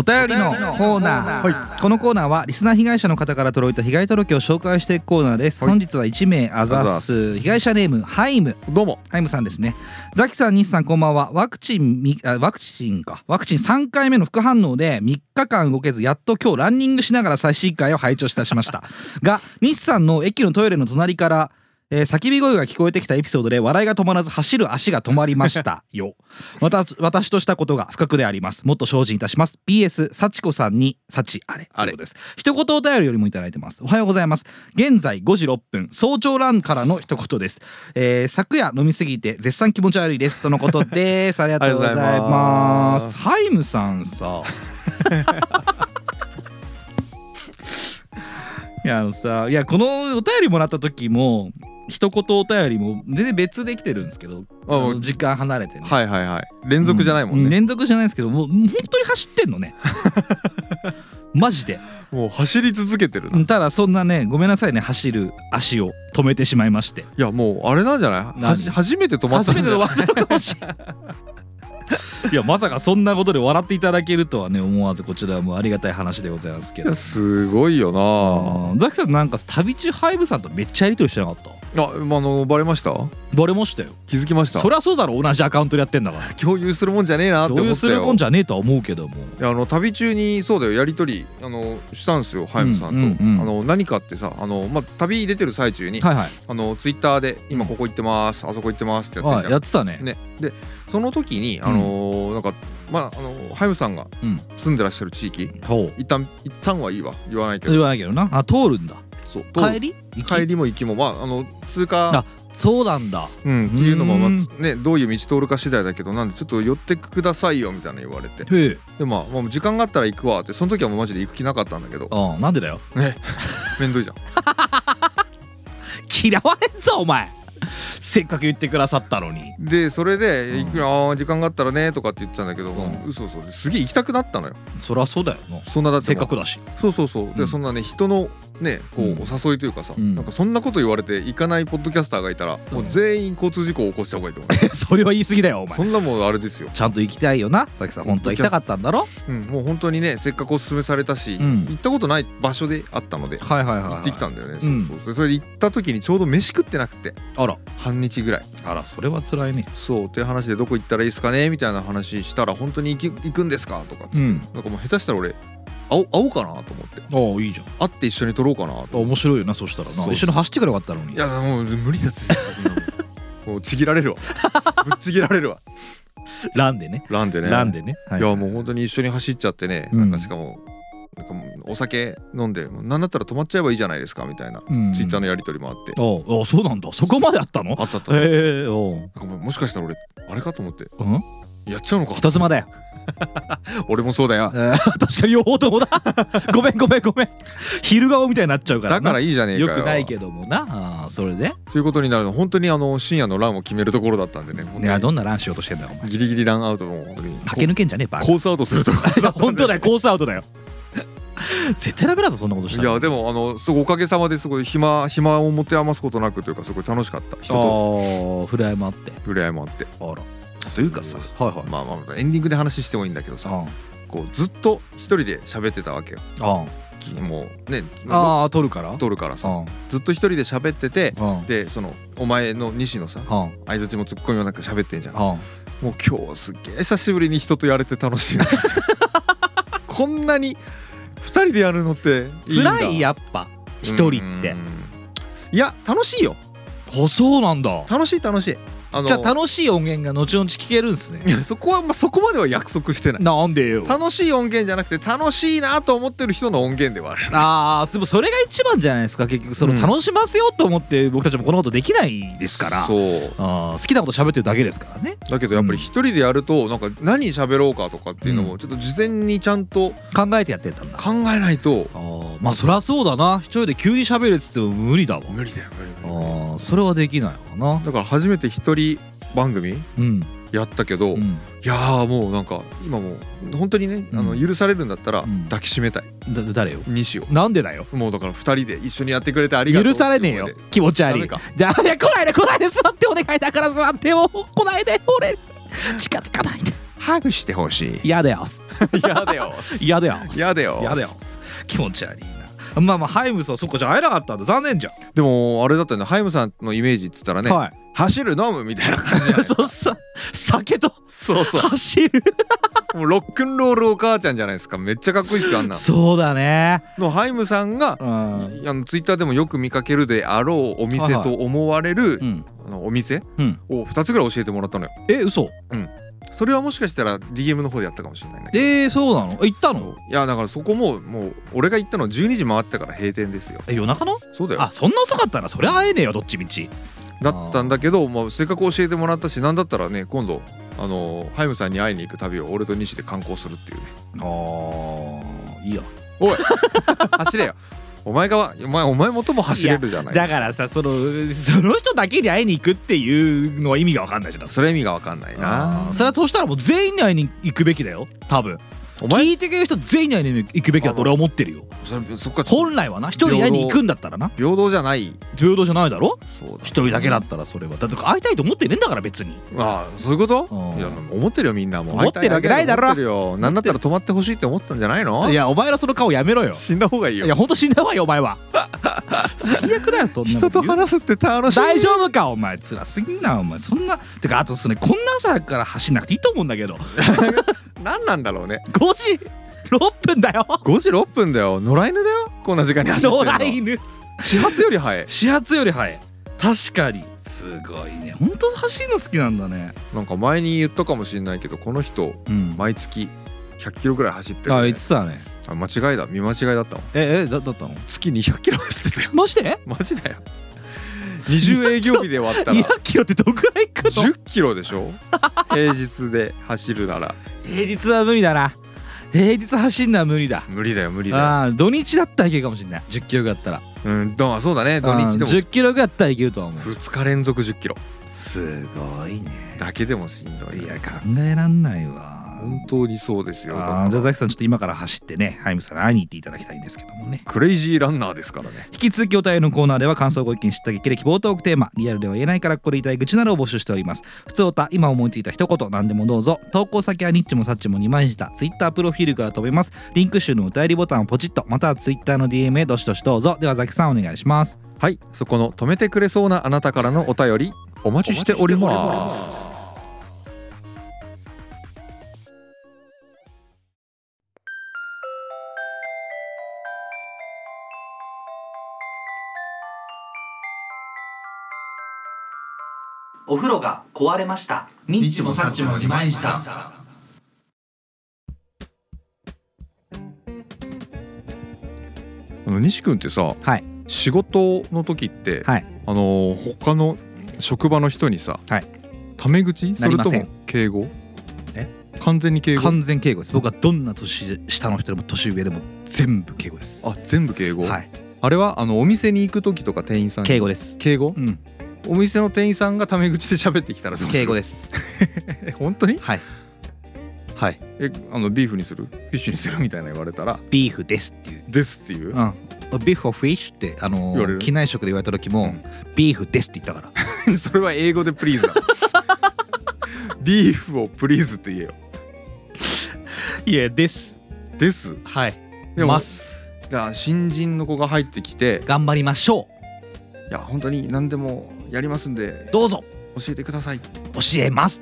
お便りのコーナー、このコーナーはリスナー被害者の方から届いた被害届を紹介していくコーナーです、はい。本日は1名あざっす。被害者ネームハイム。どうも。ハイムさんですね。ザキさん西さんこんばんは。ワクチンみあワクチンか。ワクチン3回目の副反応で3日間動けずやっと今日ランニングしながら最新回を拝聴いたしました。が西さんの駅のトイレの隣からえー叫び声が聞こえてきたエピソードで笑いが止まらず走る足が止まりました。よ。また私としたことが不覚であります。もっと精進いたします。PS 幸子さんに幸あれ。あれ。です。一言お便りよりもいただいてます。おはようございます。現在5時6分。早朝ランからの一言です、えー昨夜飲みすぎて絶賛気持ち悪いです。とのことです。ありがとうございます。ハイムさんさ いやあのさいやこのお便りもらった時も一言お便りも全然別で来てるんですけど時間離れてね。はいはいはい。連続じゃないもんうね、連続じゃないですけどもう本当に走ってんのね。マジで。もう走り続けてるな、いただそんなねごめんなさいね走る足を止めてしまいまして。やもうあれなんじゃない？は何？じ初めて止まった初めてんじゃない？の技のかもしれないいやまさかそんなことで笑っていただけるとはね思わずこちらもありがたい話でございますけど。すごいよな。ザキさんなんか旅中ハイブさんとめっちゃやりとりしてなかった？ああのバレました？バレましたよ。気づきました？そりゃそうだろ同じアカウントでやってんだから。共有するもんじゃねえなって共有する思ったよもんじゃねえとは思うけども。いやあの旅中にそうだよやり取りあのしたんですよハイムさんと、うんうんうん。あの何かってさあの、まあ、旅出てる最中に、はいはい。あのツイッターで「今ここ行ってます、あそこ行ってます」ってやってるはいじゃん。やってたね。ね、でその時にあのーなんかまああのハイムさんがうん。住んでらっしゃる地域ほう。一旦一旦はいいわ言わないけど。言わないけどな。あ通るんだ。そう帰り？行き？帰りも行きもまああの通過あそうなんだ。うん、っていうのも、まあね、どういう道通るか次第だけどなんでちょっと寄ってくださいよみたいな言われて。へえ。でまあ、まあ、時間があったら行くわってその時はもうマジで行く気なかったんだけど。ああなんでだよ。ね。めんどいじゃん。嫌われんぞお前せっかく言ってくださったのに。でそれでうん。行くよ、あー時間があったらねとかって言ってたんだけど、うん。嘘嘘ですげえ行きたくなったのよ。そりゃそうだよな。そんなだってせっかくだし。そうそうそう。で、うん。そんなね人のねこう、うん。お誘いというかさ、うん。なんかそんなこと言われて行かないポッドキャスターがいたら、もう全員交通事故を起こした方がいいと思う。それは言い過ぎだよお前。そんなもんあれですよ、ちゃんと行きたいよなさきさん本当は行きたかったんだろ？うん、もう本当にねせっかくお勧めされたし、うん。行ったことない場所であったのではいはい行ってきたんだよね、うん。そうそう。それで行った時にちょうど飯食ってなくてあら。半日ぐらい。あらそれは辛いね。そうっていう話でどこ行ったらいいですかね？みたいな話したら本当に行き行くんですか？とかっつって、うん。なんかもう下手したら俺会おうかなと思って。ああいいじゃん。会って一緒に撮ろうかなと。あ面白いよなそしたらな。そう一緒に走ってくればよかったのに。いやもう無理だっつも うちぎられるわ。ぶっちぎられるわ。ランでね。ランでね。ランでね。はい。やもう本当に一緒に走っちゃってね、うん。なんかしかもなんかもうお酒飲んでなんだったら止まっちゃえばいいじゃないですかみたいな、うん。ツイッターのやり取りもあって、あああそうなんだ。そこまであったの？あったあった、へえおうなんかもうもしかしたら俺あれかと思って。うん？やっちゃうのか人妻だよ 俺もそうだよ。えー確かに両方ともだ。ごめんごめんごめん。昼顔みたいになっちゃうからな。だからいいじゃねえかよ。よくないけどもな。それで。そういうことになるの本当にあの深夜のランを決めるところだったんでね。本いやどんなランしようとしてんだよお前。ギリギリランアウトの駆け抜けんじゃねえバカ。コースアウトするところいや 本当だよコースアウトだよ。絶対ダメだぞそんなことしたら。いやでもあのすごいおかげさまですごい暇暇を持て余すことなくというかすごい楽しかった。人と。ああ触れ合いもあって。触れ合いもあって。あらというかさはいはい。まあまあエンディングで話してもいいんだけどさあこうずっと一人で喋ってたわけよ。あもうねああ撮るから？撮るからさ。あずっと一人で喋っててあでそのお前の西のさあ相づちもツッコミもなんか喋ってんじゃん。あもう今日すっげえ久しぶりに人とやれて楽しいな。こんなに二人でやるのっていい辛いやっぱ一人って。うん。いや楽しいよ。あそうなんだ。楽しい楽しいあのじゃあ楽しい音源が後々聞けるんすね。いやそこは、まあ、そこまでは約束してない。なんでよ。楽しい音源じゃなくて楽しいなと思ってる人の音源ではある。ああでもそれが一番じゃないですか。結局そのうん。楽しませようと思って僕たちもこのことできないですから。そう。あー好きなこと喋ってるだけですからね。だけどやっぱり一人でやるとなんか何喋ろうかとかっていうのうもちょっと事前にちゃんと考えてやってたんだ。考えないと。あーまあそりゃそうだな。一人で急に喋れっつっても無理だわ。無理だよ。あーそれはできないわな。だから初めて一人番組？うん。やったけど、いうん。やーもうなんか今もう本当にね、あのうん許されるんだったらうん。抱きしめたい。だ誰よ？西をなんでだよ？もうだから二人で一緒にやってくれてありがとう許されねえよ。気持ち悪い。ダメ来ないで来ないで座ってお願いだから座ってよ来ないで俺。近づかないで。ハグしてほしい。嫌だよ 嫌だよ嫌だよ嫌だよ嫌だよ気持ち悪いな。まあまあハイムスはそっかじゃあ会えなかったんだ。残念じゃん。でもあれだったよね。ハイムさんのイメージっつったらね、はい走る飲むみたいな感じじゃないそう。さ酒とそうそう。走る。もうロックンロールお母ちゃんじゃないですか。めっちゃかっこいいっすよあんな。そうだね。のハイムさんがうん。あのツイッターでもよく見かけるであろうお店と思われる、うん。あのお店うん。を2つぐらい教えてもらったのよ。え嘘？それはもしかしたら DM の方でやったかもしれないんだけど。えー、そうなの？え行ったの？いやだからそこももう俺が行ったの12時回ってから閉店ですよ。え夜中の？そうだよ。あそんな遅かったらそりゃ会えねえよどっちみちだったんだけど、まあ、せっかく教えてもらったしなんだったらね今度あのハイムさんに会いに行く旅を俺と西で観光するっていうね。あーいいや。おい 走れよ。お前がお前お前もとも走れるじゃない。だからさそのその人だけに会いに行くっていうのは意味が分かんないじゃんそれ意味が分かんないな。それはそうしたらもう全員に会いに行くべきだよ多分聞いてくれる人全員に会いに行くべきだと俺は思ってるよ。本来はな一人で会いに行くんだったらな。平等じゃない。平等じゃないだろ？一人だけだったらそれは。だって会いたいと思ってねえんだから別に。ああそういうこと？うん。いや思ってるよみんなも。う思ってるわけないだろ。なんだったら泊まってほしいって思ったんじゃないの？いやお前らその顔やめろよ。死んだ方がいいよ。いやほんと死んだわよお前は。最悪だよそんな人と話すって楽しい。大丈夫かお前。辛すぎんなお前。そんなてかあとこんな朝から走んなくていいと思うんだけど。何なんだろうね。5時6分だよ。5時6分だよ。野良犬だよ。こんな時間に走って野るの良犬。始発より早い。始発より早い。確かに。すごいね。ほんと走るの好きなんだね。なんか前に言ったかもしれないけどこの人うん。毎月100キロぐらい走ってる、ね、あ言ってたね。あ間違いだ。見間違いだったわええだだったの？月200キロ走ってたよ。マジで？マジだよ。20営業日で割ったら。200キロってどんくらい行くの？10キロでしょ？平日で走るなら。平日は無理だな平日走んのは無理だ。無理だよ無理だよ。ああ土日だったらいけるかもしれない。10キロぐらいだったら。うんどうそうだね土日でも。うん10キロぐらいだったらいけるとは思う。2日連続10キロ。すごいね。だけでもしんどい。いや考えらんないわ本当にそうですよ。じゃあザキさんちょっと今から走ってねハイムさんに会いに行っていただきたいんですけどもね。クレイジーランナーですからね。引き続きお便りのコーナーでは感想ご意見知った激励希望トークテーマリアルでは言えないからここで言いたい愚痴などを募集しております。普通おた今思いついた一言何でもどうぞ。投稿先はニッチもサッチも2枚舌。ツイッタープロフィールから飛べます。リンク集のお便りボタンをポチッと。またはツイッターの DM へどしどしどうぞ。ではザキさんお願いします。はい。そこの止めてくれそうなあなたからのお便りお待ちしておりますお風呂が壊れました。ニッチもサッチも2枚舌あの西君ってさはい。仕事の時って、はい。あのー他の職場の人にさ、はい。タメ口？それとも敬語？え？完全に敬語？完全敬語です。僕はどんな年下の人でも年上でも全部敬語です。あ全部敬語、はい。あれはあのお店に行く時とか店員さんに？敬語です。敬語？うんお店の店員さんがタメ口で喋ってきたらどうする？敬語です。え 本当に？はい。はい。えあのビーフにする？フィッシュにするみたいな言われたら？ビーフですっていう。ですっていう、うん。ビーフ or fish ってあの言われる？機内食で言われた時も、うん。ビーフですって言ったから。それは英語でプリーズだ。ビーフをプリーズって言えよ。いやです。です？はい。でもます。じゃあ新人の子が入ってきて頑張りましょいや本当に何でもやりますんでうどうぞ。教えてください。教えます。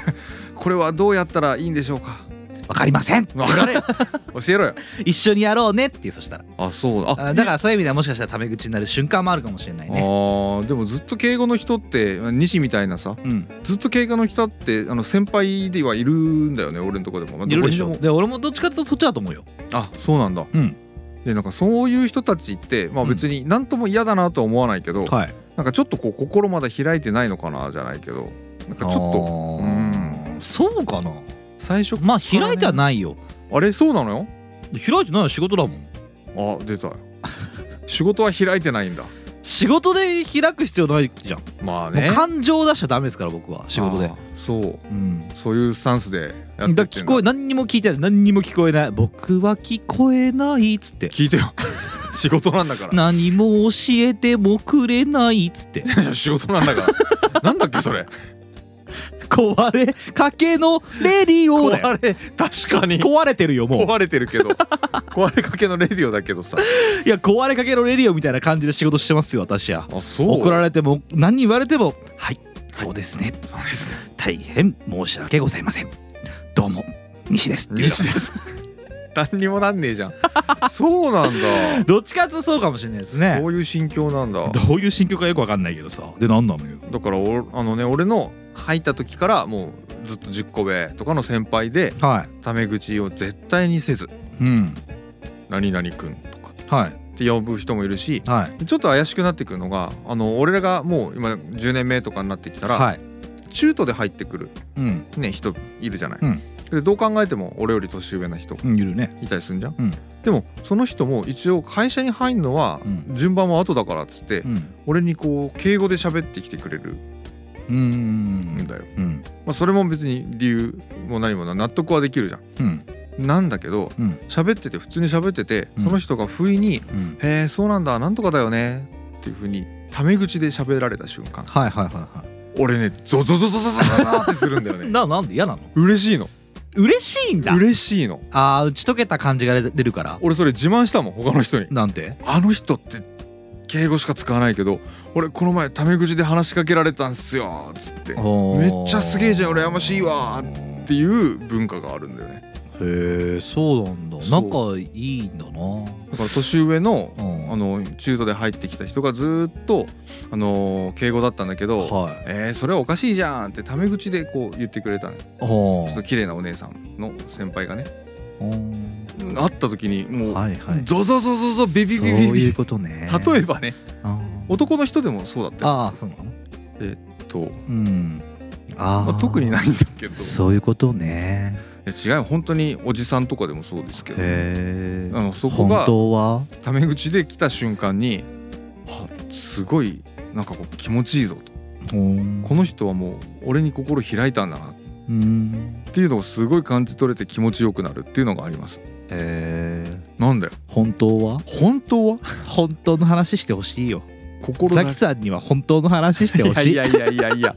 これはどうやったらいいんでしょうか？わかりません。分かれ 教えろよ。一緒にやろうねっていうそしたら。あそう。だああだからそういう意味ではもしかしたらタメ口になる瞬間もあるかもしれないあねーでもずっと敬語の人って西みたいなさうん。ずっと敬語の人ってあの先輩ではいるんだよね俺のとこでも、まあいるでしょ。で俺もどっちかっていうとそっちだと思うよ。もあそうなんだ。うん。でなんかそういう人たちってまあうん。別に何とも嫌だなとは思わないけど、はいなんかちょっとこう心まだ開いてないのかなじゃないけど。なんかちょっとあーそうかな？最初まあ開いてはないよ。あれそうなのよ？開いてないよ仕事だもん。あ出た。よ 仕事は開いてないんだ。仕事で開く必要ないじゃん、まあね。感情出しちゃダメですから僕は仕事で。そう。うん。そういうスタンスでやってってんだ。聞こえ何にも聞いてない何にも聞こえない。僕は聞こえないっつって。聞いてよ 仕事なんだから。何も教えてもくれないっつって。仕事なんだから。なんだっけそれ。壊れかけのレディオだよ。壊れ確かに。壊れてるよもう。壊れてるけど。壊れかけのレディオだけどさ。いや壊れかけのレディオみたいな感じで仕事してますよ私は。あそう。怒られても何言われてもはいそうですね。そうですね。大変申し訳ございません。どうも西です西です何にもなんねえじゃん。そうなんだ。どっちかっていうとそうかもしれないですね。そういう心境なんだ。どういう心境かよくわかんないけどさ。で何なのよ。だからおあのね俺の入った時からもうずっと10個上とかの先輩ではい。タメ口を絶対にせずうん「何々くん」とかはい。って呼ぶ人もいるしはい。ちょっと怪しくなってくるのがあの俺らがもう今10年目とかになってきたら、はい。中途で入ってくる、うん。ね、人いるじゃない、うんでどう考えても俺より年上な人いるね。いたりすんじゃん、うん、でもその人も一応会社に入るのは順番は後だからっつって、うん、俺にこう敬語で喋ってきてくれるん。だよ、うん、まあ、それも別に理由も何も納得はできるじゃん、なんだけど喋、うん、ってて普通に喋ってて、その人が不意に「へえそうなんだなんとかだよね」っていうふうにタメ口で喋られた瞬間。はいはいはいはい。俺ねゾゾゾゾゾゾゾってするんだよね。ななんで？嫌なの？嬉しいの。嬉しいんだ。嬉しいの。あー打ち解けた感じが出るから。俺それ自慢したもん他の人に。なんて？あの人って敬語しか使わないけど俺この前タメ口で話しかけられたんすよつって。めっちゃすげえじゃん羨ましいわっっていう文化があるんだよねへえそうなんだ。そう。仲いいんだな。だから年上のうん。あの中途で入ってきた人がずーっとあの敬語だったんだけどはい。えー、それはおかしいじゃんってタメ口でこう言ってくれたのよ。あちょっと綺麗なお姉さんの先輩がね。ー会った時にもう、はいはい。ゾゾゾゾゾビビビビそういうビことね。例えばねあー男の人でもそうだったよ。あーそうなの？と、うん。あー。まあ、特にないんだけど。そういうことね違う本当におじさんとかでもそうですけど。あのそこ本が当は？タメ口で来た瞬間にはすごいなんかこう気持ちいいぞと。うんこの人はもう俺に心開いたんだな。っうん。ていうのをすごい感じ取れて気持ちよくなるっていうのがあります。へえなんだよ。本当は？本当は？本当の話してほしいよ。心だザキさんには本当の話してほしい。いやいやいやいやいや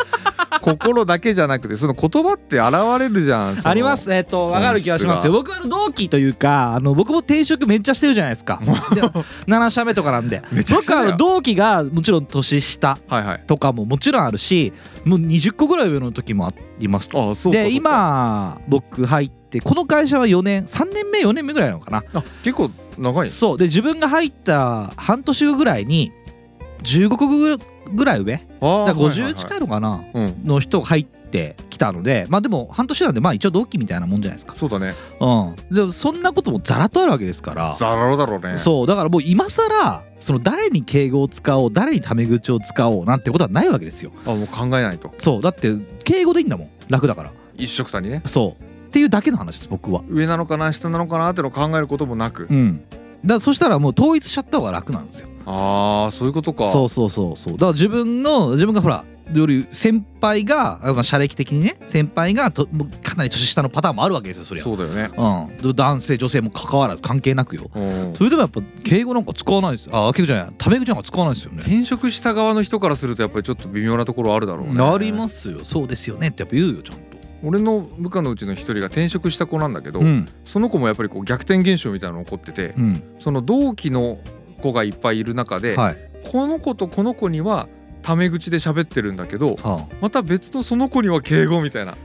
心だけじゃなくてその言葉って現れるじゃんあります。えっ、と分かる気がしますよ。僕はあの同期というかあの僕も転職めっちゃしてるじゃないですか。で7社目とかなんで。僕はあの同期がもちろん年下はいはい。とかももちろんあるしもう20個ぐらい上の時もありますああそうかで今僕入ってこの会社は4年3年目4年目ぐらいなのかな。あ結構長い。そう。で自分が入った半年後ぐらいに15個ぐらい上？あだから50近いのかな？うん。の人が入ってきたのでまあでも半年なんでまあ一応同期みたいなもんじゃないですか。そうだね。うん。でもそんなこともざらっとあるわけですから。ザラロだろうね。そう。だからもう今更その誰に敬語を使おう誰にタメ口を使おうなんてことはないわけですよ。あもう考えないと。そう。だって敬語でいいんだもん。楽だから。一緒くたにね。そう。っていうだけの話です僕は。上なのかな下なのかなってのを考えることもなく。うんだそしたらもう統一しちゃった方が楽なんですよ。ああそういうことか。そうそうそうそう。だから自分の自分がほらより先輩があまあ社歴的にね先輩がとかなり年下のパターンもあるわけですよそりゃ。そうだよね。うん、男性女性も関わらず関係なくよ。うん。それでもやっぱ敬語なんか使わないです。あ敬語じゃないタメ口なんか使わないですよね。転職した側の人からするとやっぱりちょっと微妙なところあるだろうね。ありますよ。そうですよねってやっぱ言うよちゃんと俺の部下のうちの一人が転職した子なんだけど、うん。その子もやっぱりこう逆転現象みたいなの起こってて、うん。その同期の子がいっぱいいる中で、はい。この子とこの子にはタメ口で喋ってるんだけどはあ。また別のその子には敬語みたいな。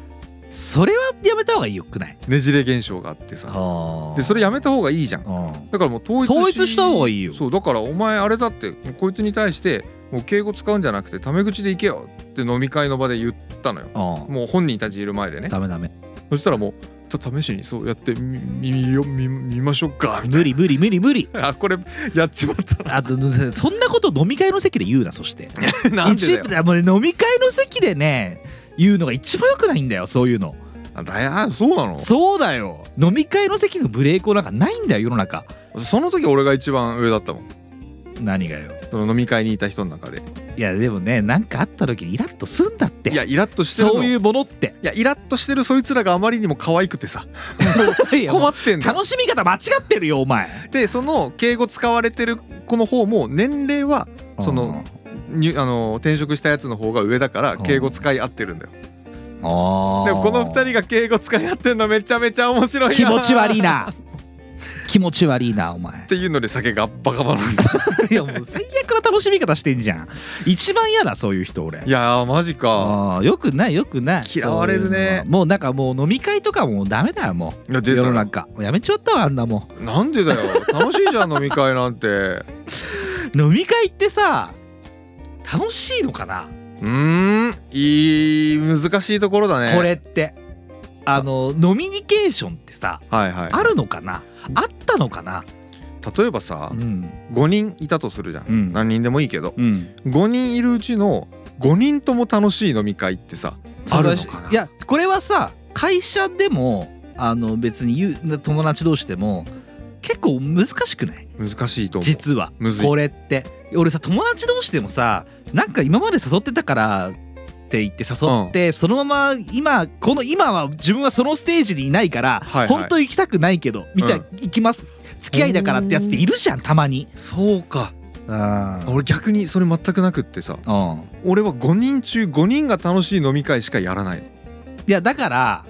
それはやめた方がいいよくない？ねじれ現象があってさ。はでそれやめた方がいいじゃん。うん。だからもう統一統一した方がいいよ。そうだからお前あれだってこいつに対してもう敬語使うんじゃなくてタメ口でいけよって飲み会の場で言ったのよ。あもう本人たちいる前でね。ダメダメ。そしたらもうちょっと試しにそうやってみみみよみ見ましょうかみたい無理無理無理無理。な あこれやっちまったな。あとそんなこと飲み会の席で言うなそして。なんでだよ。一もうね飲み会の席でね言うのが一番良くないんだよそういうの。あだやそうなの？そうだよ。飲み会の席のブレーコーなんかないんだよ世の中。その時俺が一番上だったもん。何がよその飲み会にいた人の中で。いやでもねなんかあった時イラッとすんだって。いやイラッとしてるの。そういうものって。いやイラッとしてるそいつらがあまりにも可愛くてさ。いや困ってんだ。よ楽しみ方間違ってるよお前。でその敬語使われてる子の方も年齢はそのにあの転職したやつの方が上だから敬語使い合ってるんだよ。あー。でもこの二人が敬語使い合ってんのめちゃめちゃ面白いな。気持ち悪いな 気持ち悪いなお前。っていうので酒がバカバなんだ。いやもう最悪な楽しみ方してんじゃん。一番嫌だそういう人俺。いやーマジか。よくないよくない。嫌われるね。もうなんかもう飲み会とかもうダメだよもいう世の中。やめちまったわあんなもなんでだよ。楽しいじゃん飲み会なんて。ん 飲み会ってさ楽しいのかな、うーん。いい難しいところだね。これってあのノミニケーションってさはいはい。あるのかな？あったのかな？例えばさうん。5人いたとするじゃん、うん。何人でもいいけどうん。5人いるうちの5人とも楽しい飲み会ってさあるのかな？いやこれはさ会社でもあの別に友達同士でも結構難しくない？難しいと思う。実は。これって。俺さ友達同士でもさなんか今まで誘ってたからって言って誘って、そのまま今この今は自分はそのステージにいないから、はいはい。本当行きたくないけどみたいな、う行きます。付き合いだからってやつっているじゃんたまに。そうか。うん。俺逆にそれ全くなくってさうん。俺は5人中5人が楽しい飲み会しかやらないいやだから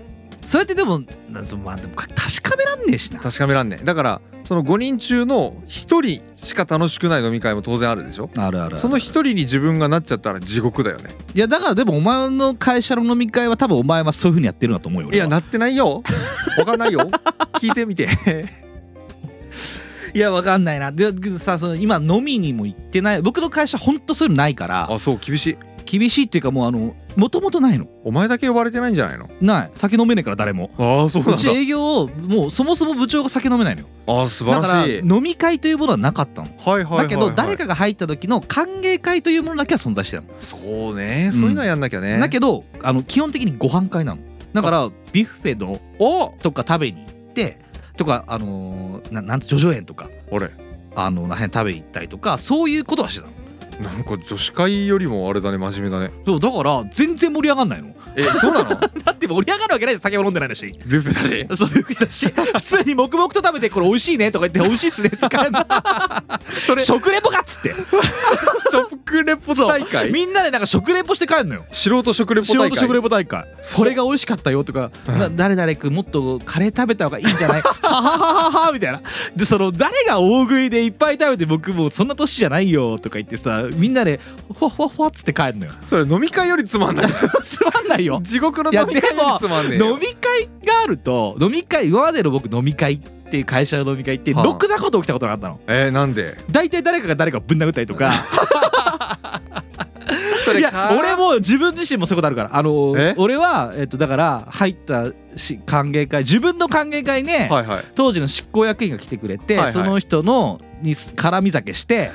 それってでもなんまあでも確かめらんねえしな。確かめらんねえ。だからその5人中の1人しか楽しくない飲み会も当然あるでしょ？あるあるその1人に自分がなっちゃったら地獄だよね。いやだからでもお前の会社の飲み会は多分お前はそういうふうにやってるんだと思うよいやなってないよ。わかんないよ。聞いてみて。いやわかんないな。ででさその今飲みにも行ってない。僕の会社ほんとそういうのないから。あそう厳しい。厳しいっていうかもうあのもともとないの。お前だけ呼ばれてないんじゃないの？ない。酒飲めねえから誰も。ああそうなんうち営業をもうそもそも部長が酒飲めないのよ。だあ素晴だかららしい飲み会というものはなかったの。はいはいはい、はい、だけど誰かが入った時の歓迎会というものだけは存在してたの。そうね。そういうのはやんなきゃね、だけどあの基本的にご飯会なの。だからビュッフェのお！とか食べに行ってとかあのーななんて叙々苑とか。俺あのらへん食べに行ったりとかそういうことはしてたのなんか女子会よりもあれだね真面目だね。そうだから全然盛り上がんないの。えそうなの？だって盛り上がるわけないじゃん酒も飲んでないんだし。ビュッフェだし。そういうわけだし。普通に黙々と食べてこれ美味しいねとか言って美味しいっすねって感じそれ食レポかっつって。食レポ大会？みんなでなんか食レポして帰るのよ。素人食レポ大会？素人食レポ大会。それが美味しかったよとか、な誰々君もっとカレー食べた方がいいんじゃない？はははははみたいなでその誰が大食いでいっぱい食べて僕もうそんな年じゃないよとか言ってさみんなでふわふわふわっつって帰るのよ。それ飲み会よりつまんない。つまんないよ。地獄の飲み会よりつまんねえよ。飲み会があると飲み会今までの僕飲み会っていう会社の飲み会ってはあ。ろくなこと起きたことがあったの。えー、なんで？大体誰かが誰かをぶん殴ったりとか。いや俺も自分自身もそういうことあるから。あのえ？俺は、えっと、だから入ったし歓迎会自分の歓迎会ね、はいはい。当時の執行役員が来てくれて、はいはい。その人のにす絡み酒して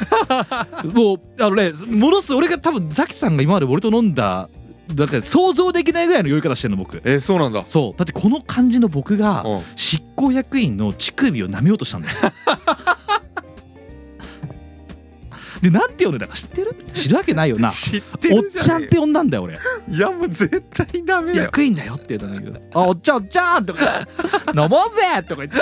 もうあのねものすごい俺が多分ザキさんが今まで俺と飲んだだから想像できないぐらいの酔い方してんの僕。えー、そうなんだ。そう。だってこの感じの僕がうん。執行役員の乳首を舐めようとしたんだよ。でなんて呼んでたか知ってる？知るわけないよな。知っておっるじゃんちゃんって呼んだんだよ俺。いやもう絶対ダメだよ役員だよって言ったんだけど「あおっちゃんおっちゃん!」とか「飲もうぜ!」とか言って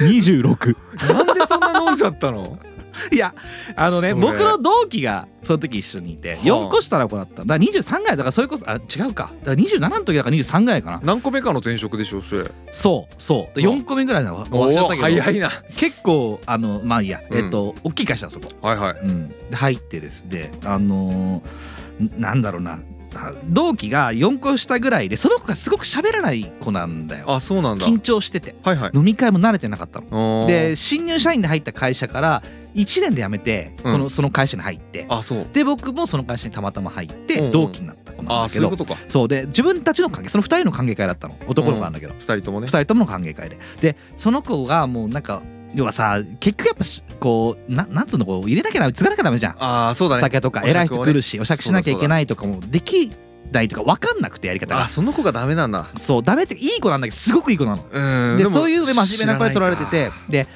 26なんでそんな飲んじゃったの？いやあのね僕の同期がその時一緒にいてはあ。4個下の子だった。だから23ぐらいだからそれこそあ違うか。だから27の時だから23ぐらいかな。何個目かの転職でしょそれ。そうそう。ではあ。4個目ぐらいなの忘れたけど早いな。結構あのまあいいや、うん。えっと大きい会社だそこ、はいはい。うん、で入ってですねあのーなんだろうな。あ同期が4個下ぐらいでその子がすごく喋らない子なんだよ。あそうなんだ。緊張してて。はいはい。飲み会も慣れてなかったの。で新入社員で入った会社から1年で辞めてうん。このその会社に入って。あそう。で僕もその会社にたまたま入っうんうてん。同期になった子なんあだけど。そういうことか。そう。で自分たちの関係その2人の歓迎会だったの。男の子なんだけど。二人ともね。2人ともの歓迎会で。でその子がもうなんか要はさ結局やっぱしこうななんつうのこう入れなきゃ継がなきゃダメじゃん、ああそうだね。酒とか偉い人来るしお酌しなきゃいけないとかもできないとか分かんなくてやり方が。あその子がダメなんだ。そうダメっていい子なんだけどすごくいい子なの。でそういうので真面目な子で取られて知てで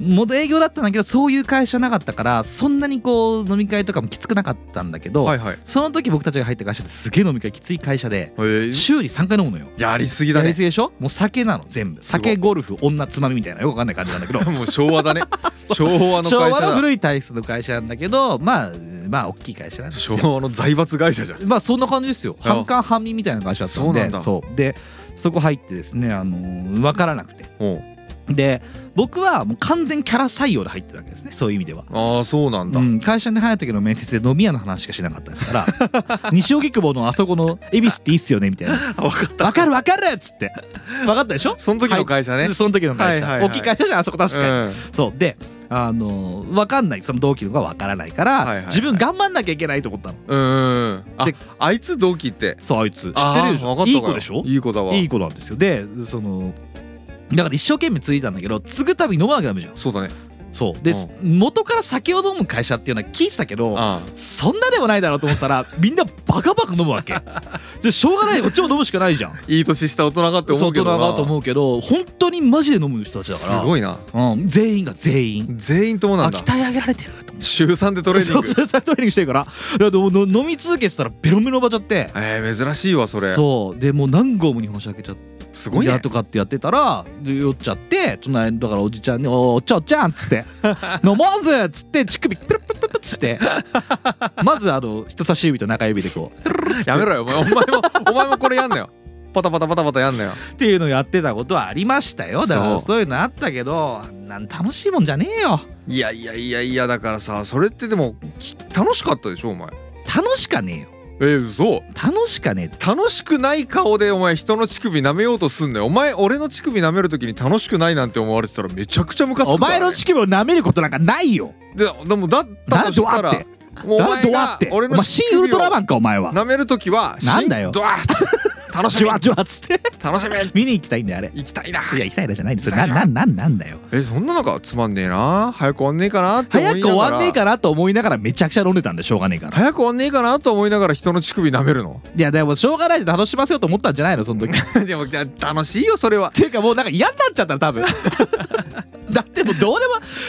元営業だったんだけどそういう会社なかったからそんなにこう飲み会とかもきつくなかったんだけど、はいはい。その時僕たちが入った会社ってすげえ飲み会きつい会社でえ。ー週に3回飲むのよ。やりすぎだね。やりすぎでしょ？もう酒なの全部。酒ゴルフ女つまみみたいなよくわかんない感じなんだけどもう昭和だね。昭和の昭和の古い体質の会社なんだけどまあまあ大きい会社なんです昭よ和の財閥会社じゃん。まあそんな感じですよ。あ。半官半民みたいな会社だったんで。そうなんだ。そう。でそこ入ってですねあのー分からなくて。おうで僕はもう完全キャラ採用で入ってるわけですね。そういう意味では。ああそうなんだ、うん、会社に入る時の面接で飲み屋の話しかしなかったですから。西荻窪のあそこの恵比寿っていいっすよねみたいな。あ分かっ「た。分かる分かる!」っつって。分かったでしょ？その時の会社ね、でその時の会社、はいはいはい。大きい会社じゃんあそこ確かに、うん。そう。であの分かんない。その同期のが分からないから、はいはいはい。自分頑張んなきゃいけないと思ったの。うんあであいつ同期って。そうあいつ。知ってるでしょ？わかったわ。いい子でしょいい子だわ。いい子なんですよ。でそのだから一生懸命継いだんだけど継ぐたび飲まなきゃダメじゃん。そうだね。そう。で、元から酒を飲む会社っていうのは聞いてたけどあそんなでもないだろうと思ってたら みんなバカバカ飲むわけ。でしょうがない。こっちも飲むしかないじゃん。いい年した大人がって思うけどな。大人がと思うけど本当にマジで飲む人たちだから。すごいな。うん、全員が全員。全員ともなんだ。あ鍛え上げられてる週3でトレーニング。そうそれさトレーニングしてるから。だから飲み続けてたらベロベロばちゃって。えー、珍しいわそれ。そう。でもう何合も日本酒開けちゃってすごいね。やとかってやってたらで酔っちゃって隣だからおじちゃんに「おちゃんおっちゃん」っつって「飲もうぜ」っつって乳首プルプルプルしてまずあの人差し指と中指でこうやめろよお前お前もお前もこれやんなよ。パタパタパタパタやんなよ。っていうのをやってたことはありましたよ。だからそういうのあったけどなん楽しいもんじゃねえよ。いやいやいやいやだからさそれってでもき楽しかったでしょお前。楽しかねえよえー、嘘。楽しかねえ楽しくない顔でお前人の乳首舐めようとすんのよ。お前俺の乳首舐める時に楽しくないなんて思われてたらめちゃくちゃムカつくお前の乳首を舐めることなんかないよ。ででもだったとしたらもうお前が俺の前新ウルトラマンンかお前は。舐める時はなんだよ。新ドア楽しみ。ジュワジュワっつって。楽しみ。見に行きたいんだよあれ。行きたいな。いや行きたいなじゃないんです。よな。なんなんなんだよ。えそんなのかつまんねえな。早く終わんねえかなって思いな早がら。く終わんねえかなと思いながらめちゃくちゃ飲んでたんでしょうがねえから。早く終わんねえかなと思いながら人の乳首舐めるの？いやでもしょうがないで楽しませようと思ったんじゃないのその時。っ でもいや楽しいよそれは。ていうかもうなんか嫌になっちゃったの多分。だってもうどうで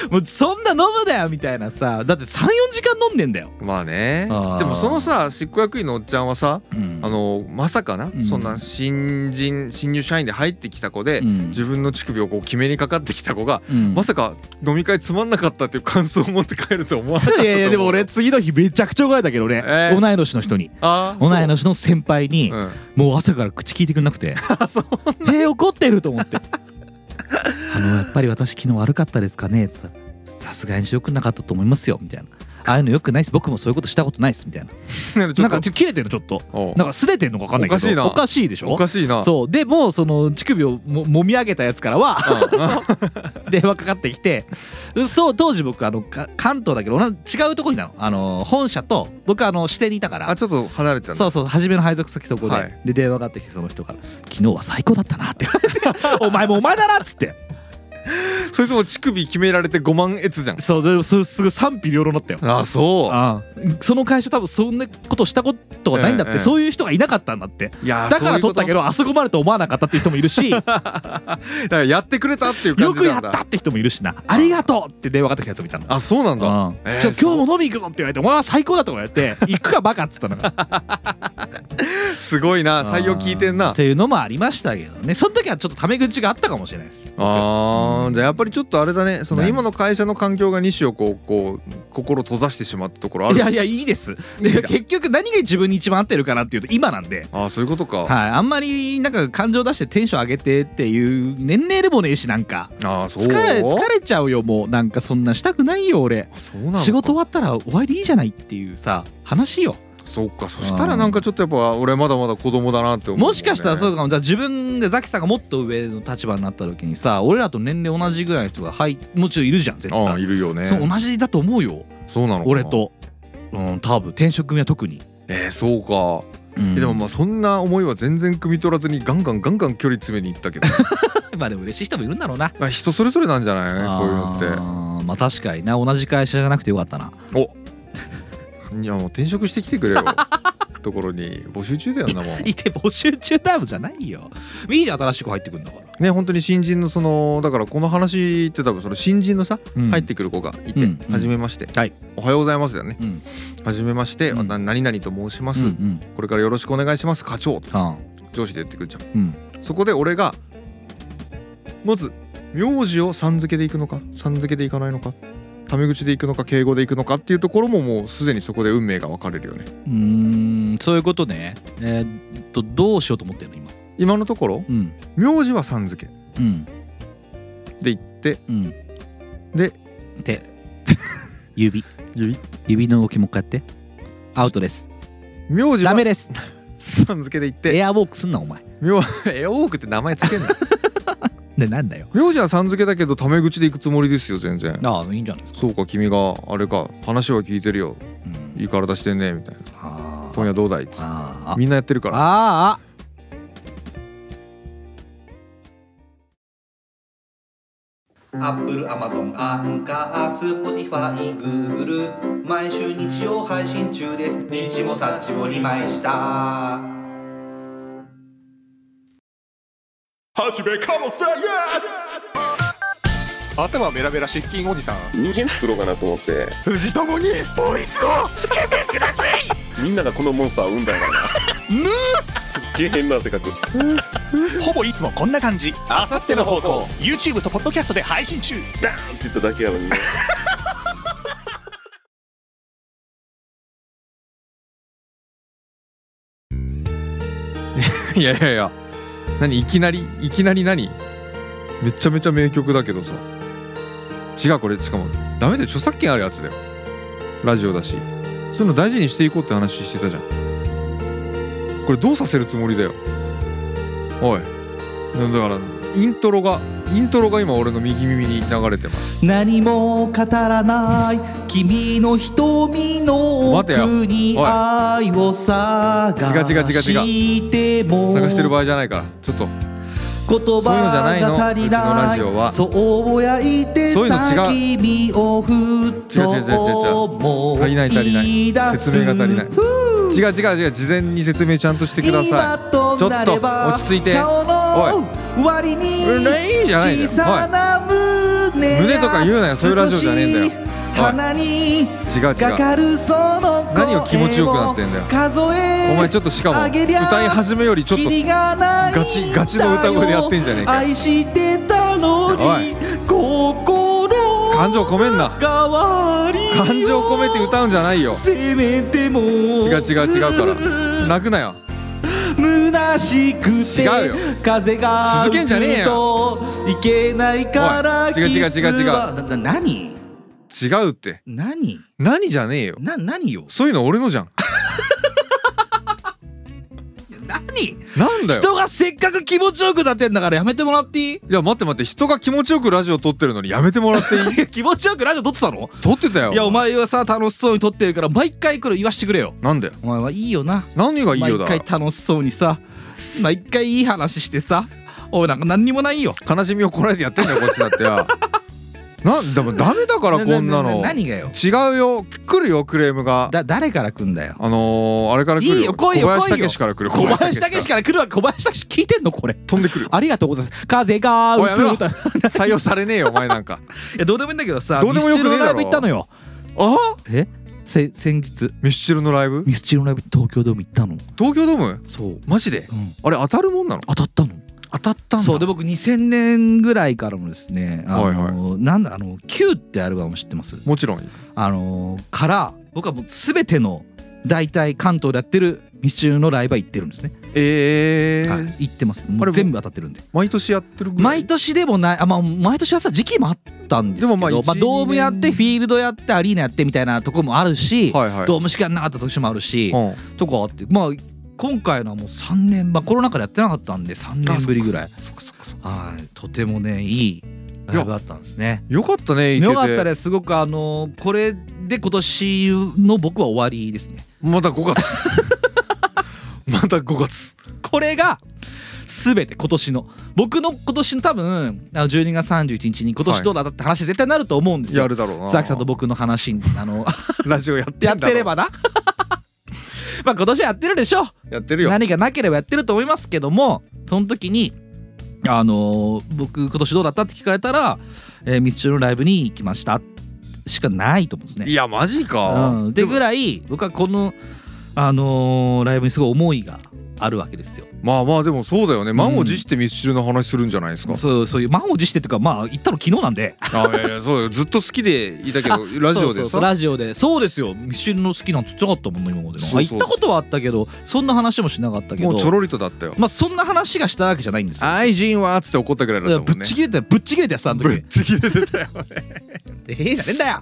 ももうそんな飲むだよみたいなさ。だって34時間飲んでんだよ、まあね。でもそのさ執行役員のおっちゃんはさうん。あのまさかな、うんそんな新人新入社員で入ってきた子で、うん。自分の乳首をこう決めにかかってきた子が、うん。まさか飲み会つまんなかったっていう感想を持って帰ると思わなかったといやいやでも俺次の日めちゃくちゃ怒られたけど俺、えー同い年の人に。あ同い年の先輩に、うん、もう朝から口聞いてくんなくて。あそうえー、怒ってると思って。あのやっぱり私昨日悪かったですかね？ってさすがによくなかったと思いますよ。みたいなああいうのよくないです。僕もそういうことしたことないですみたいな。なんかちょ切れてるのちょっと。なんかすれてんのか分かんないけど。おかしいな。おかしいでしょ？おかしいな。そう。でもうその乳首をももみ上げたやつからはうん 電話かかってきてそう当時僕あのか関東だけど違うとこにいたの。あの本社と僕あの支店にいたから。あちょっと離れてたそうそう初めの配属先そこで、はい。で電話がかかってきてその人から「昨日は最高だったな」って「お前もお前だな」っつってそいつも乳首決められて5万越じゃんそうでもすすぐ賛否両論だったよ。あそう。ああその会社多分そんなことしたことがないんだって、ええ。そういう人がいなかったんだって。いやーだから取ったけどどあそこまでと思わなかったっていう人もいるし。だからやってくれたっていう感よじなんだ。くやったって人もいるしな。ありがとうって電話かかってきたやつもいたの。あそうなんだ。うん。えーちょ今日も飲み行くぞって言われて「お前は最高だ」とか言われて「行くかバカ」っつったのが。すごいな。採用聞いてんな。っていうのもありましたけどね。その時はちょっとタメ口があったかもしれないです。あーじゃあやっぱりちょっとあれだねその何今の会社の環境が西をこうこう心閉ざしてしまったところある。いやいやいいです。で結局何が自分に一番合ってるかなっていうと今なんで。ああそういうことか、はいあんまりなんか感情出してテンション上げてっていう年齢でもねえしなんか。ああそう？疲れ疲れちゃうよもう。なんかそんなしたくないよ俺。あそうなのか。仕事終わったら終わりでいいじゃないっていうさ話よそうかそしたらなんかちょっとやっぱ俺まだまだ子供だなって思う、もしかしたらそううかも。じゃあ自分がザキさんがもっと上の立場になった時にさ俺らと年齢同じぐらいの人がはいもちろんいるじゃん絶対。ああいるよね。そう同じだと思うよ。そうなのかな。俺と。うん多分転職組は特に、えー、そうか、うん。えでもまあそんな思いは全然汲み取らずにガンガンガンガン距離詰めに行ったけど。まあでも嬉しい人もいるんだろうな。まあ人それぞれなんじゃない？こういうのって。まあ確かにな。同じ会社じゃなくてよかったな。おいやもう転職してきてくれよ。ところに募集中だよなもん。いて募集中タイムじゃないよ。いいじゃん新しい子入ってくんだから、ね本当に新人のそのだからこの話って多分その新人のさ、うん。入ってくる子がいて、うん初めまして、はい。おはようございますだよね。うん。初めまして、うん。な何々と申します、うんうん。これからよろしくお願いします。課長。とあ。上司で言ってくるじゃん。ーうん。そこで俺がまず名字をさん付けでいくのかさん付けでいかないのかタメ口でいくのか敬語でいくのかっていうところももうすでにそこで運命が分かれるよね。うーんそういうことね。えーっとどうしようと思ってんの今今のところうん。名字はさん付け。うん。で言って。うん。でで指。指。指の動きもう一回やって。アウトです。名字はダメです。さん付けで言って。エアウォークすんなお前。名 エアウォークって名前つけんな でなんだよ。名字はさん付けだけどタメ口でいくつもりですよ全然。ああいいんじゃないですか。そうか君があれか話は聞いてるよ。うん。いい体してんねみたいな。あ今夜どうだいっつって。ああ。みんなやってるから。ああ。アップル、アマゾン、アンカー、スポティファイ、グーグル毎週日曜配信中です。日もさっちも2枚した始めかもせ頭メラメラ失禁おじさん。人間作ろうかなと思って。藤友にボイスをつけてください。みんながこのモンスターを生んだんだな。すっげえ変な性格ほぼいつもこんな感じ。あさっての方向。YouTube とポッドキャストで配信中。ダーンって言っただけやのに。ね いやいやいや何いきなりいきなり何？めちゃめちゃ名曲だけどさ。違うこれ。しかもダメだよ著作権あるやつだよ。ラジオだし。そういうの大事にしていこうって話してたじゃん。これどうさせるつもりだよ？おい。だからイントロがイントロが今俺の右耳に流れてます。何も語らない君の瞳の奥に愛を探違う違う違う違う。しても探してる場合じゃないから。ちょっと。言葉そういうのじゃないの。が足りないジオはそうぼやいてた違う君をふっと違う。違う違う違う。思足りない足りない。い出す説明が足りない。違う違う違う。事前に説明ちゃんとしてください。ちょっと落ち着いて。顔の割にうんいいじゃないんだよ。小さな胸胸とか言うなよそういうラジオじゃねえんだよ。鼻にかかるその声何を気持ちよくなってんだよ。数えお前ちょっとしかも歌い始めよりちょっとガチガチの歌声でやってんじゃねえかよ。愛してたのおに心感情込めんな。感情込めて歌うんじゃないよ。違う違う違うから。泣くなよ虚しくて違うよ。風が続けんじゃねえよ。といけないから違う違う違う違う。なな何？違うって。何？何じゃねえよ。な何よ？そういうの俺のじゃん。何？なんだよ。人がせっかく気持ちよくなってんだからやめてもらっていい？いや待って待って。人が気持ちよくラジオ撮ってるのにやめてもらっていい？気持ちよくラジオ撮ってたの？撮ってたよ。いやお前はさ楽しそうに撮ってるから毎回これ言わしてくれよ。なんだよお前はいいよな。何がいいよだ？毎回楽しそうにさ毎回いい話してさ。おいなんか何にもないよ。悲しみをこらえてやってんだよこっちだってよ。なんでもダメだからこんなの。何がよ。違うよ。来るよクレームが。だ誰から来んだよ。あのー、あれから来るよ。いいよ来いよ小林来いよ。武史から来る小林武史から来るわ。け小林武史聞いてんのこれ。飛んでくるありがとうございます。風がおいやめろ。打つ歌い採用されねえよお前なんか。やどうでもいいんだけどさどうでもよくねえだろ。行ったのよ。あえ？せ先日。ミスチルのライブ？ミスチルのライブ東京ドーム行ったの。東京ドーム？そう、マジで？うん、あれ当たるもんなの？当たったの。当たったんだ。そう。で僕2000年ぐらいからのですねあの、はい。なんだあの「Q」ってアルバム知ってます？もちろん。あのから僕はもう全ての大体関東でやってるミスチルのライブは行ってるんですね、えー。はい、行ってます。全部当たってるんで。毎年やってるぐらい？毎年でもないあまあ毎年はさ時期もあったんですけどでもまあ一まあ、ドームやってフィールドやってアリーナやってみたいなとこもあるし、はいはい。ドームしかなかった年もあるし、うん。とかあってまあ今回のはもう3年まあコロナ禍でやってなかったんで3年ぶりぐらい。はいとてもねいいライブだったんですね。よかったねよかったです。すごくあのこれで今年の僕は終わりですね。また5月 また5月。これが全て今年の。僕の今年の多分あの12月31日に今年どうだったって話絶対なると思うんですよ、やるだろうな。ザキさんと僕の話にあの ラジオやってんやってればな。まあ今年やってるでしょ。やってるよ。何がなければやってると思いますけどもその時にあのー僕今年どうだったって聞かれたら、えーミスチルのライブに行きました。しかないと思うんですね。いやマジか、うん、でぐらい僕はこの、あのーライブにすごい思いがあるわけですよ。まあまあでもそうだよね。満を持してミスチルの話するんじゃないですか、そうそういう満を持してっていうかまあ行ったの昨日なんで。あいやいやそうよ。ずっと好きでいたけど ラジオでさ。ラジオで。そうですよ。ミスチルの好きなんて言ってなかったもんね今までの。行ったことはあったけどそんな話もしなかったけど。もうちょろりとだったよ。まあそんな話がしたわけじゃないんですよ。愛人はっつって怒ったぐらいだったもんね。っちぎれてぶっちぎれてやつあの時。ぶっちぎれてたよええじゃねえんだよ。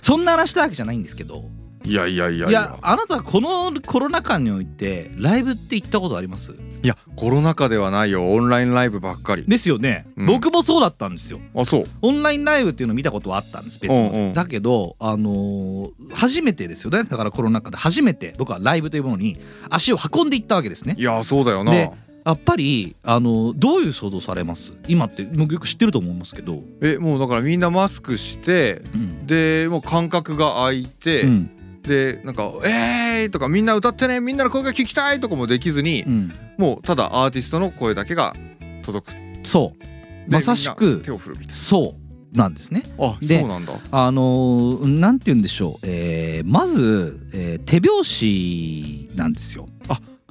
そんな話したわけじゃないんですけどいやいやいや。いやあなたこのコロナ禍においてライブって行ったことあります？いやコロナ禍ではないよ。オンラインライブばっかり。ですよね、うん。僕もそうだったんですよ。あそう。オンラインライブっていうのを見たことはあったんです別に、うんうん。だけどあのー初めてですよね。だからコロナ禍で。初めて。僕はライブというものに足を運んでいったわけですね。いやそうだよな。でやっぱりあのどういう想像されます？今って僕よく知ってると思いますけど、えもうだからみんなマスクしてうん。でもう間隔が空いて、うんでなんか「えー!」とか「みんな歌ってねみんなの声が聞きたい!」とかもできずに、うん。もうただアーティストの声だけが届く。っそう。でまさしく手を振るみたいそうなんですね。なあでそうなんだ。あのーなんて言うんでしょう、えーまず、えー手拍子なんですよ。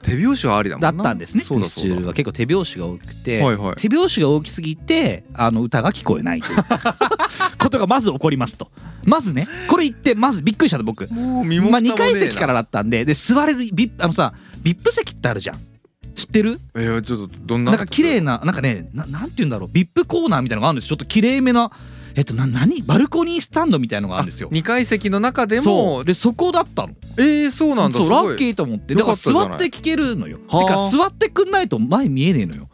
手拍子はありだだったんですねミスチルは。結構手拍子が多くて、はいはい。手拍子が大きすぎてあの歌が聞こえないということがまず起こりますと。まずねこれ言ってまずびっくりしたの僕。もう身もまあ、2蓋もねえな。階席からだったんで。で座れるビあのさ VIP 席ってあるじゃん。知ってる？えー、ちょっとどんな？なんか綺麗ななんかねななんて言うんだろう。VIP コーナーみたいなのがあるんです。ちょっと綺麗めなえっとな何？バルコニースタンドみたいのがあるんですよ。2階席の中でそもう。でそこだったの。えー、そうなんだ。そうラッキーと思って。だから座って聞けるのよ。てはあ。か座ってくんないと前見えねえのよ。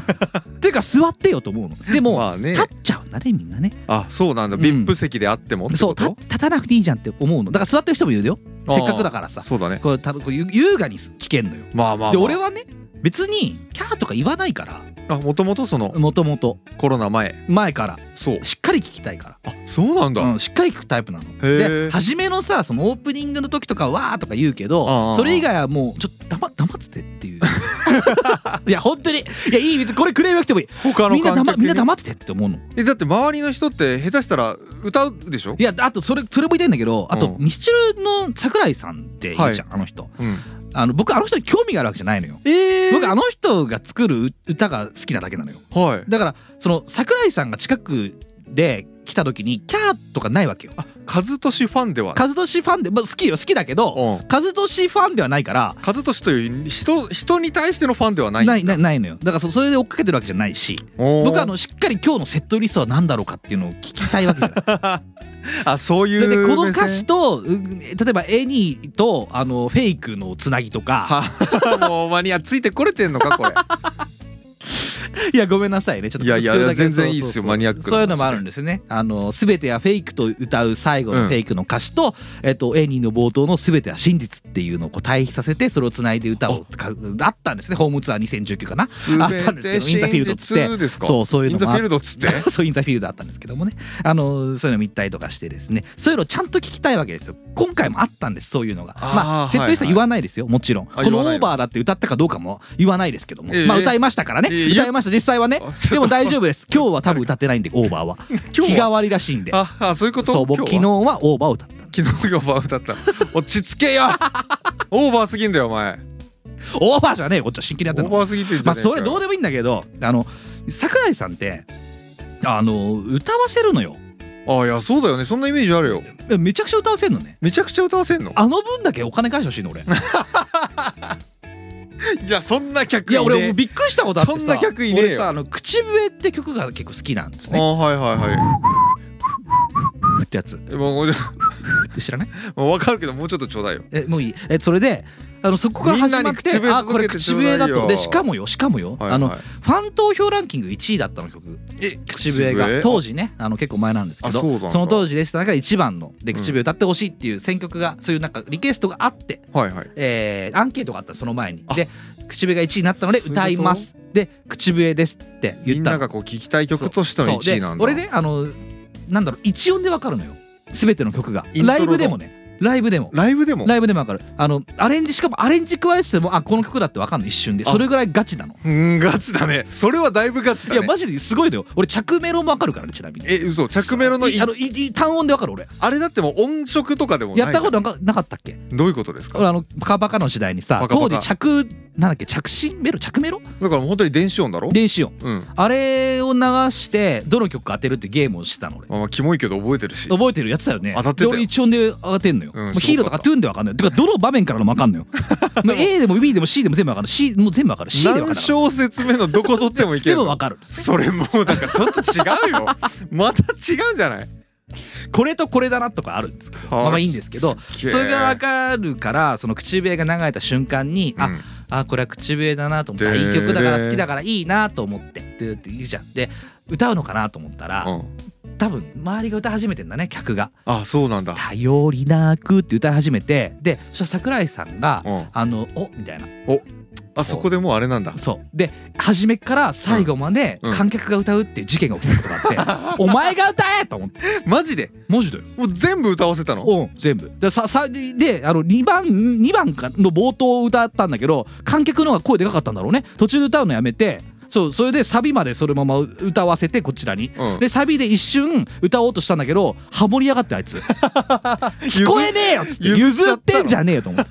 てか座ってよと思うの。でも、まあね。立っちゃうんだねみんなね。あそうなんだ、うん。VIP 席であってもそう立たなくていいじゃんって思うの。だから座ってる人もいるよ。せっかくだからさ。そうだね。これ多分こうゆ優雅に聞けんのよ。まあまあ、まあ、で俺はね別にキャーとか言わないから。あもともとそのもともとコロナ前。前から。そう。しっかり聞きたいから。あそうなんだ、うん、しっかり聞くタイプなの。ー。で初めのさそのオープニングの時とかはわーとか言うけどそれ以外はもうちょっと黙黙っててっていう。いや本当に。いやいい別にこれクレームなくてもいい。他のみんな黙みんな黙っててって思うの。えだって周りの人って下手したら歌うでしょ？いやあとそれそれも言いたいんだけどあとうんミスチルの桜井さんっているじゃん、はいあの人うんあの僕あの人に興味があるわけじゃないのよ。えー、僕あの人が作る歌が好きなだけなのよ。はい。だからその桜井さんが近くで来た時にキャーとかないわけよ。あ和俊ファンでは。和俊ファンで、まあ、好きよ好きだけどうん。和俊ファンではないから。和俊という人人に対してのファンではない。ないないないのよ。だからそそれで追っかけてるわけじゃないし。僕はあのしっかり今日のセットリストは何だろうかっていうのを聞きたいわけじゃない。あそういそうこの歌詞とう例えば Anyとあのフェイクのつなぎとか。はもうマニアついてこれてんのかこれ いやごめんなさいね。ちょっといやいや全然いいっすよマニアックそういうのもあるんですね。あの全てはフェイクと歌う最後のフェイクの歌詞と、えっと Anyの冒頭の全ては真実っていうのをこう対比させてそれをつないで歌をかあったんですね。ホームツアー2019かな。あったんですけど In the Fieldっつって。そうそういうのもあ In the Fieldっつって？そう In the Field あったんですけどもね。あのそういうの見たりとかしてですね。そういうのをちゃんと聞きたいわけですよ。今回もあったんですそういうのが。まあセットリスト言わないですよもちろん。あこのオーバーだって歌ったかどうかも言わないですけども。ええまあ歌いましたからね。ええ歌いました実際はね。でも大丈夫です。今日は多分歌ってないんでオーバーは。今日替わりらしいんで。ああそういうこと？そう僕昨日今はオーバーを歌った。日は昨日オーバー歌った。落ち着けよ。オーバーすぎんだよお前。オーバーじゃねえよこっちは真剣にやってんの。オーバーすぎてまあかそれどうでもいいんだけどあの桜井さんってあの歌わせるのよ。あいやそうだよね。そんなイメージあるよ。めちゃくちゃ歌わせるのね。めちゃくちゃ歌わせんの？あの分だけお金返してほしいの俺 いやそんな客いやいね俺びっくりしたことあってさそんな客いね俺さあの口笛って曲が結構好きなんですあねはいはいはってやつ。いもうもうって 知らない？もう分かるけどもうちょっとちょうだいよ。えもういい。えそれであのそこから始まってあこれ口笛だと。でしかもよしかもよ、はいあのはいファン投票ランキング1位だったの曲。え口笛が。当時ねあの結構前なんですけどあその当時でした。が一番ので口笛歌ってほしいっていう選曲がそういうなんかリクエストがあって、はいはい。えーアンケートがあったその前に。あ。で口笛が1位になったので歌います。で口笛ですってみんな言った。のがこう聞きたい曲としてのそう。1位なんだ。で俺ねあのなんだろう一音でわかるのよ。全ての曲が。ライブでもねライブでも。ライブでも？ライブでもわかる。あのアレンジしかもアレンジ加えててもあこの曲だってわかんの？一瞬で。あ。それぐらいガチなの。うんガチだね。それはだいぶガチだね。いやマジですごいのよ。俺着メロもわかるからねちなみに。え嘘。着メロのいいあのいい単音でわかる俺。あれだってもう音色とかでもないやったことなかなかったっけ？どういうことですか？俺あのバカバカの時代にさ当時着なんだっけ？着信メロ？着メロ？だから本当に電子音だろ？電子音。うん。あれを流してどの曲か当てるってゲームをしてたの俺。まあまあキモいけど覚えてるし。覚えてるやつだよね。当たってた俺一音で当てんのよ、うんヒーローとかトゥーンでわかんないてかどの場面からのもわかんのよ。もう A でも B でも C でも全部わかる C もう全部わかる。C でわか何る小節目のどこ取ってもいけるの？でもわかる。それもうだからちょっと違うよ。また違うんじゃない？これとこれだなとかあるんですけど。はあまあまあいいんですけどそれがわかるからその口笛が流れた瞬間に、あうん。あこれは口笛だなと思ってあいい曲だから好きだからいいなと思ってってっていいじゃん。で歌うのかなと思ったらうん。多分周りが歌い始めてんだね客が。あそうなんだ「頼りなく」って歌い始めてでそしたら桜井さんがうん「あのおみたいなあそこでもうあれなんだ。そう。で初めから最後まで観客が歌うっていう事件が起きたことがあって「お前が歌え!」と思って。マジで？マジだよ。もう全部歌わせたの？うん全部。でささであの2番2番かの冒頭を歌ったんだけど観客の方が声でかかったんだろうね。途中で歌うのやめてそうそれでサビまでそのまま歌わせてこちらに、うん。でサビで一瞬歌おうとしたんだけどハモりやがってあいつ。聞こえねえよっつって譲ってんじゃねえよと思って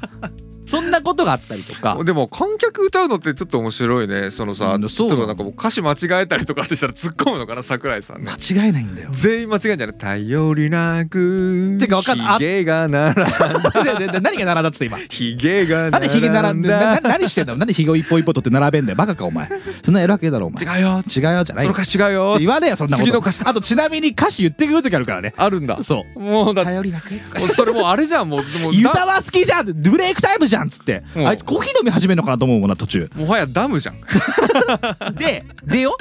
そんなことがあったりとか。でも観客歌うのってちょっと面白いね。そのさ、うんそう。例えばなんかもう歌詞間違えたりとかってしたら突っ込むのかな？桜井さんね。間違えないんだよ。全員間違えんじゃない頼りなくてかわかんないあひげが並んだ ででで何が並んだっつって今ひげが並んだなんでヒゲ並んで何してんだよ？なんでヒゲを一本一本取って並べんだよバカかお前。そんなやるわけだろお前違うよ違うよじゃないよその歌詞違うよ言わねえよそんなこと。あとちなみに歌詞言ってくる時あるからね。あるんだ。そう。もうだ頼りなくそれもうあれじゃんもうもうユタだは好きじゃん。ブレイクタイムじゃんっつって。うん。あいつコーヒー飲み始めるのかなと思うもんな途中。もはやダムじゃん。ででよ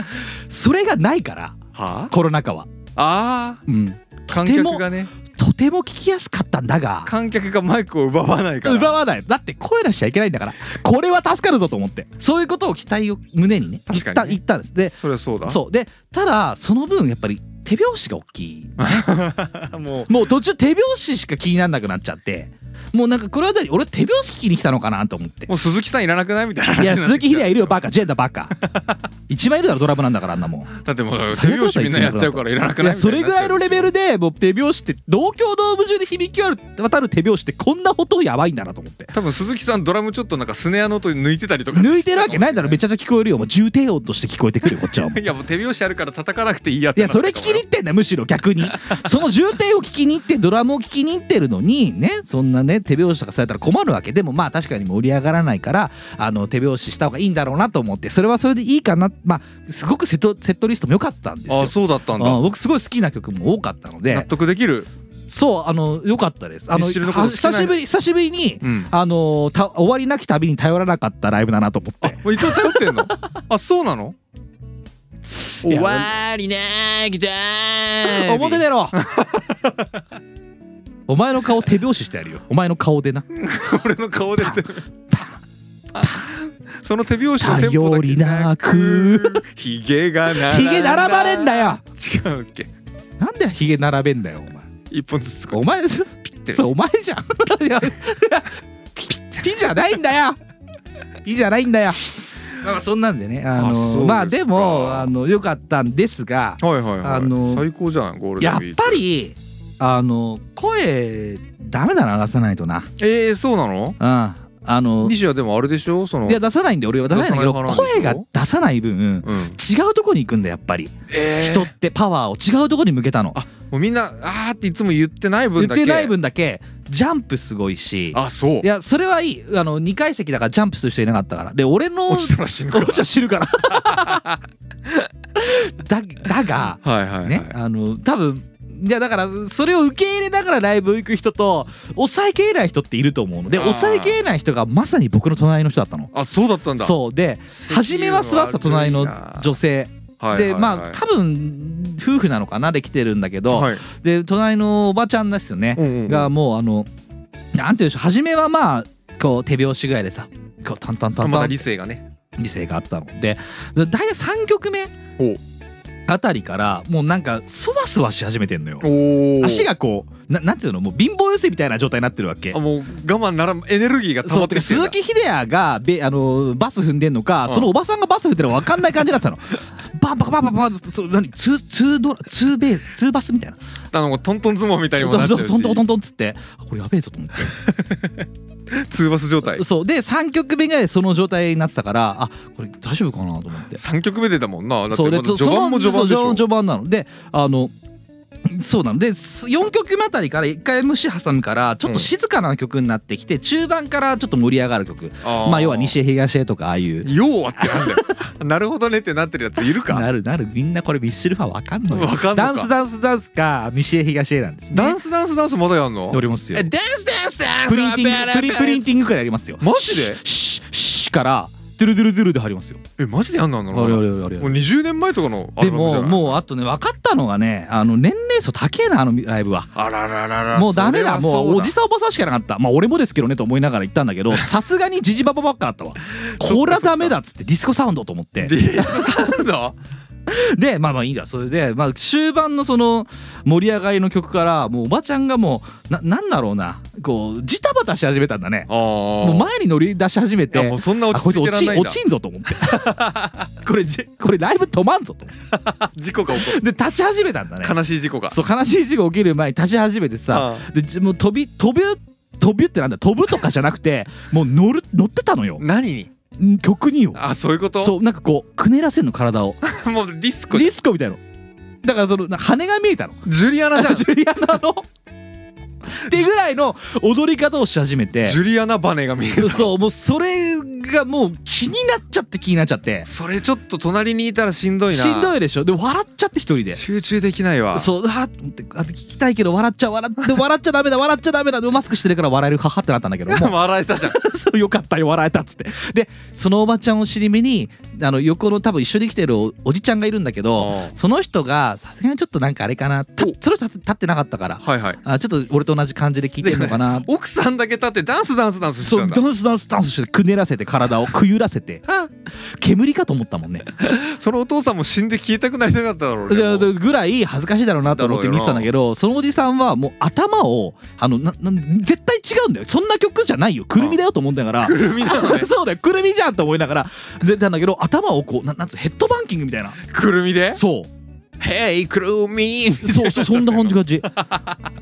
それがないからはコロナ禍は。ああうん。観客がね。とても聞きやすかったんだが観客がマイクを奪わないから。奪わない。だって声出しちゃいけないんだからこれは助かるぞと思って。そういうことを期待を胸にね言った確かにね。言ったんです。でそりゃそうだ。そう。でただその分やっぱり手拍子が大きいもう もう途中手拍子しか気にならなくなっちゃってもうなんかこれは俺手拍子聞きに来たのかなと思って。もう鈴木さんいらなくないみたいな話いや鈴木秀也いるよバカ。ジェンダバカ一番いるだろドラムなんだからあんなもんだってもう手拍子みんなやっちゃうからいらなくないそれぐらいのレベルでもう手拍子って東京ドーム中で響き渡る手拍子ってこんな音やばいんだなと思って。多分鈴木さんドラムちょっとなんかスネアの音抜いてたりとか。抜いてるわけないだろめちゃゃくちゃ聞こえるよもう重低音として聞こえてくるよこっちはも。う いやもう手拍子あるから叩かなくていいやいやそれ聞きに行ってんだよむしろ逆に。その重低を聞きに行ってドラムを聞きに行ってるのにねそんなね手拍子とかされたら困るわけ。でもまあ確かに盛り上がらないからあの手拍子した方がいいんだろうなと思って。それはそれでいいかな。まあすごくセットセットリストも良かったんですよ。あそうだったんだ。うん僕すごい好きな曲も多かったの納で得できる？そうあの良かったです。あの久しぶり久しぶりに、うん。あのた終わりなき旅に頼らなかったライブだなと思って。もういつも頼ってんの？あそうなの？終わりなきた表出ろお前の顔手拍子してやるよ。お前の顔でな。俺の顔で。その手拍子のテンポだけ頼りなく。ひげが並んだ。ヒゲ並ばれんだよ。違うっけ。なんでヒゲ並べんだよお前。一本ずつお前て。そうお前じゃん。いやピピじゃないんだよ。ピじゃないんだよ。まあそんなんでねあのまあでもあの良かったんですがはいはいはい。あの最高じゃんゴールデンウィーク。やっぱりあの声ダメだな出さないとな。えー、そうなの？うん。あの西はでもあれでしょ？そのいや出さないんで俺は出さないんだけど声が出さない分うん。違うとこに行くんだやっぱり。えー。人ってパワーを。違うとこに向けたの。あもうみんなあーっていつも言ってない分だけ。言ってない分だけジャンプすごいし。あそう。いやそれはいい。あの2階席だからジャンプする人いなかったから。で俺の落ちたら死ぬから。落ちたら死ぬから。だだがはいはいはい、ねあの多分いやだからそれを受け入れながらライブ行く人と抑えきれない人っていると思うの。で抑えきれない人がまさに僕の隣の人だったの。あそうだったんだ。そう。で初めは座ってた隣の女性。はいでまあ多分夫婦なのかなで来てるんだけど、はい。で隣のおばちゃんですよね、うんうんうん。がもうあのなんていうんでしょう初めはまあこう手拍子ぐらいでさこうタンタンタンタンまだ理性がね。理性があったの。で大体3曲目おあたりからもうなんかそわそわし始めてんのよ。お足がこうななんていうの？もう貧乏ゆすりみたいな状態になってるわけ。あもう我慢ならんエネルギーが溜まってきて鈴木秀也がべあのバス踏んでんのか、うんそのおばさんがバス踏んでるのか分かんない感じになってたの。バンバンバンバンバンってそう何ツーツードラツーベーツーバスみたいなあのトントン相撲みたいにもなってるしトントントントンっつってあこれやべえぞと思ってツーバス状態。そう。で3曲目がその状態になってたからあこれ大丈夫かなと思って。3曲目出たもんな。だってまだ序盤も序盤でしょ。序盤なの。であのそうなので4曲目あたりから1回虫挟むからちょっと静かな曲になってきて、中盤からちょっと盛り上がる曲。まあ要は西へ東へとかああいう。要はってなんだよ。なるほどねってなってるやついるか。なるなる。みんなこれミッシルファーわかんのよわかんのか。ダンスダンスダンスか西へ東へなんですねダンスダンスダンスまだやんの？やりますよ。えダンスダンスダンス。プリンティングプリプリンティングからやりますよ。マジで？シッシッからドゥルドゥルドゥルで入りますよ。えマジでやんのあんなのあれあれあれあれもう20年前とかのアでももうあとね分かったのがねあの年齢層高えなあのライブは。あららららもうダメだもうおじささんおばさんしかいなかった。まあ俺もですけどねと思いながら行ったんだけどさすがにジジババばっかだったわ。これはダメだっつってディスコサウンドと思って。ディスコサウンド？でまあまあいいんだ。それで、まあ、終盤のその盛り上がりの曲からもうおばちゃんがもうななんだろうな。こうジタバタし始めたんだね。もう前に乗り出し始めてもうそんな落ちち着けらんないんだ。落ちんぞと思って。これじこれライブ止まんぞと 事故が起こてで立ち始めたんだね。る悲しい事故が。そう悲しい事故起きる前に立ち始めてさでじもう飛び飛び飛びってなんだ。飛ぶとかじゃなくてもう乗る乗ってたのよ。何に？ん曲によ。あそういうこと？そうなんかこうくねらせんの体を。もうディスコディスコみたいの。だからそのな羽が見えたの。ジュリアナじゃん。ジュリアナのってぐらいの踊り方をし始めて。ジュリアナバネが見えるそうもうそれがもう気になっちゃって気になっちゃって。それちょっと隣にいたらしんどいな。しんどいでしょ。で笑っちゃって一人で。集中できないわ。そうあってあ聞きたいけど笑っちゃう笑っ て笑っちゃダメだ笑っちゃダメだ。でもマスクしてるから笑えるははってなったんだけど笑えたじゃん。そうよかったよ笑えたっつって。でそのおばちゃんを尻目にあの横の多分一緒に来てるおおじちゃんがいるんだけどその人がさすがにちょっとなんかあれかな。たその人立って立ってなかったから。はいはい。あちょっと俺と同じ感じで聞いてるのかな。奥さんだけ立ってダンスダンスダンスしてそうたんだ。ダンスダンスダンスしてくねらせて体をくゆらせて煙かと思ったもんね。そのお父さんも死んで消えたくなりたかっただろうねぐらい恥ずかしいだろうなと思って見てたんだけどそのおじさんはもう頭をあのなな絶対違うんだよ。そんな曲じゃないよ。くるみだよと思うんだから。くるみなのね。そうだよ。くるみじゃんと思いながら。でなんだけど頭をこうななんつうヘッドバンキングみたいな。くるみで？そう「ヘイくるみ」そうそうそんな感じ感じ。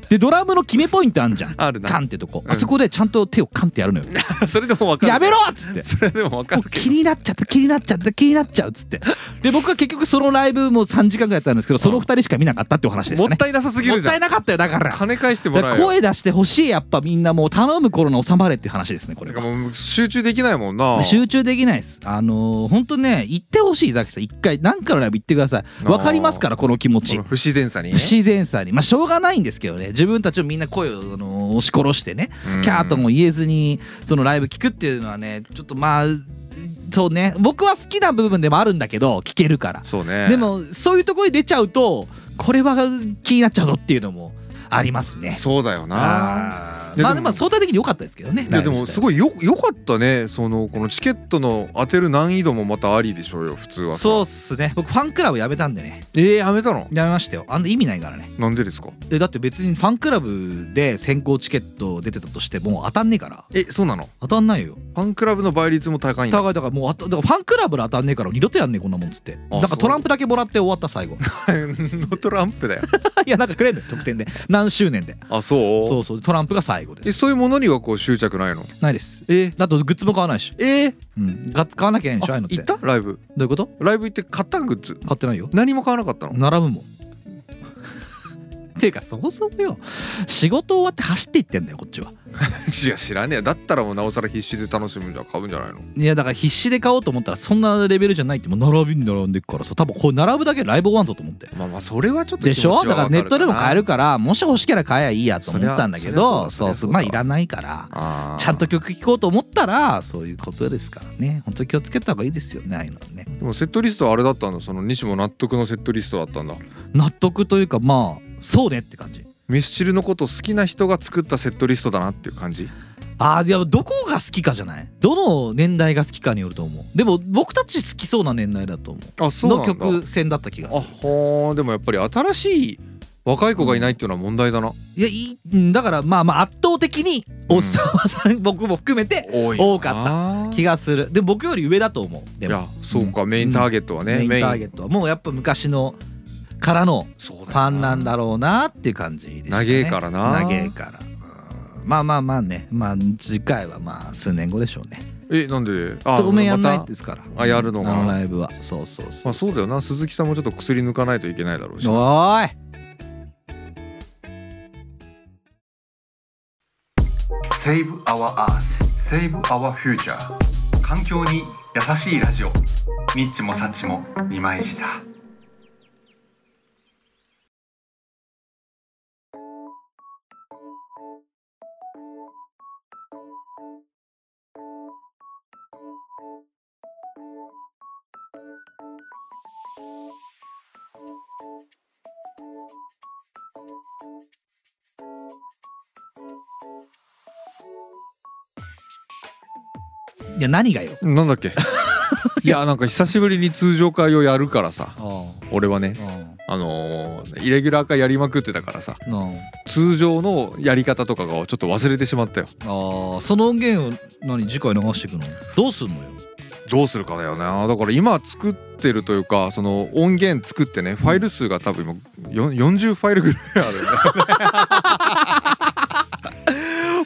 でドラムの決めポイントあんじゃん。あるな。カンってとこ、うん。あそこでちゃんと手をカンってやるのよ。それでも分かる。やめろっつって。それでも分かるけ気になっちゃった気になっちゃった気になっちゃうっつって。で僕は結局そのライブもう3時間ぐらいやったんですけどその2人しか見なかったってお話でしたね。どもったいなさすぎもるじゃん。ったいなかったよだから。金返してもららえよ。声出してほしいやっぱみんなもう頼む頃の収まれっていう話ですねこれもう集中できないもんな。集中できないです。あのー、ほんとね行ってほしいザキさん。一回何かのライブ行ってください。わかりますか？らこの気持ち。不自然さに不自然さに。まあしょうがないんですけどね。自分たちもみんな声を、あのー押し殺してね。うん。キャーとも言えずにそのライブ聞くっていうのはねちょっとまあそうね。僕は好きな部分でもあるんだけど聞けるから。そうね。でもそういうところに出ちゃうとこれは気になっちゃうぞっていうのもありますね。そうだよなまあでも相対的に良かったですけどねいやでもすいごいよよかったね。そのこのチケットの当てる難易度もまたありでしょうよ普通は。さそうっすね。僕ファンクラブやめたんでね。えー、やめたの？やめましたよ。あんな意味ないからね。なんでですか？えだって別にファンクラブで先行チケット出てたとしても当たんねえから。えそうなの？当たんないよ。ファンクラブの倍率も高いんだ高いだからもうあただからファンクラブで当たんねえから二度とやんねえこんなもんっつって。あなんかトランプだけもらって終わった最後。のトランプだよ。いやなんかくれんのよ特典で。何周年で。あそう？そうそう。トランプが最後です。えそういうものにはこう執着ないの？ないです。え？だとグッズも買わないしえ？ー、うん。ガッツ買わなきゃいけないんでしょああいうのって。行った？ライブ。どういうこと？ライブ行って買ったんグッズ。買ってないよ。何も買わなかったの？並ぶもんっていうかそもそもよ。仕事終わって走っていってんだよこっちは。いや知らねえよ。だったらもうなおさら必死で楽しむじゃ買うんじゃないの？いやだから必死で買おうと思ったらそんなレベルじゃないってもう並びに並んでいくからさ。多分これ並ぶだけでライブ終わんぞと思って。まあまあそれはちょっとでしょ？だからネットでも買えるかからもし欲しければ買えばいいやと思ったんだけどそうだそうまあいらないかららちゃんと曲聴こうと思ったらそういうことですからね。本当に気をつけた方がいいですよねああいうのはね。でもセットリストはあれだったんだ。その西も納得のセットリストだったんだ。納得というかまあそうねって感じ。ミスチルのこと好きな人が作ったセットリストだなっていう感じ？あーいやどこが好きかじゃない？どの年代が好きかによると思う。でも僕たち好きそうな年代だと思う。あそうなんだ。の曲線だった気があする。ほーでもやっぱり新しい若い子がいないっていうのは問題だな、いやいいうんだからまあまあ圧倒的におっさんさん、僕も含めて多多か気がする。でも僕より上だと思う。でも。いやそうか、うんメインターゲットはね、メイン。ターゲットは。もうやっぱ昔のからのそうだファンなんだろうなっていう感じでしたね。長えからな。長えから。うん。まあまあまあね。まあ次回はまあ数年後でしょうね。えなんで？あ当面やんないですから。あやるのがあのライブは。そうそうそうまあそうだよな。鈴木さんもちょっと薬抜かないといけないだろうしおーい。Save our earth. Save our future. 環境に優しいラジオ。ニッチもサッチも二枚舌いや何がよ？なんだっけ？いやなんか久しぶりに通常会をやるからさ。あ俺はねあのーイレギュラー化やりまくってたからさ。通常のやり方とかがちょっと忘れてしまったよ。ああ。その音源を何次回流していくの？どうすんのよ？どうするかだよねだから今作ってるというかその音源作ってねファイル数が多分今よ40ファイルぐらいあるね。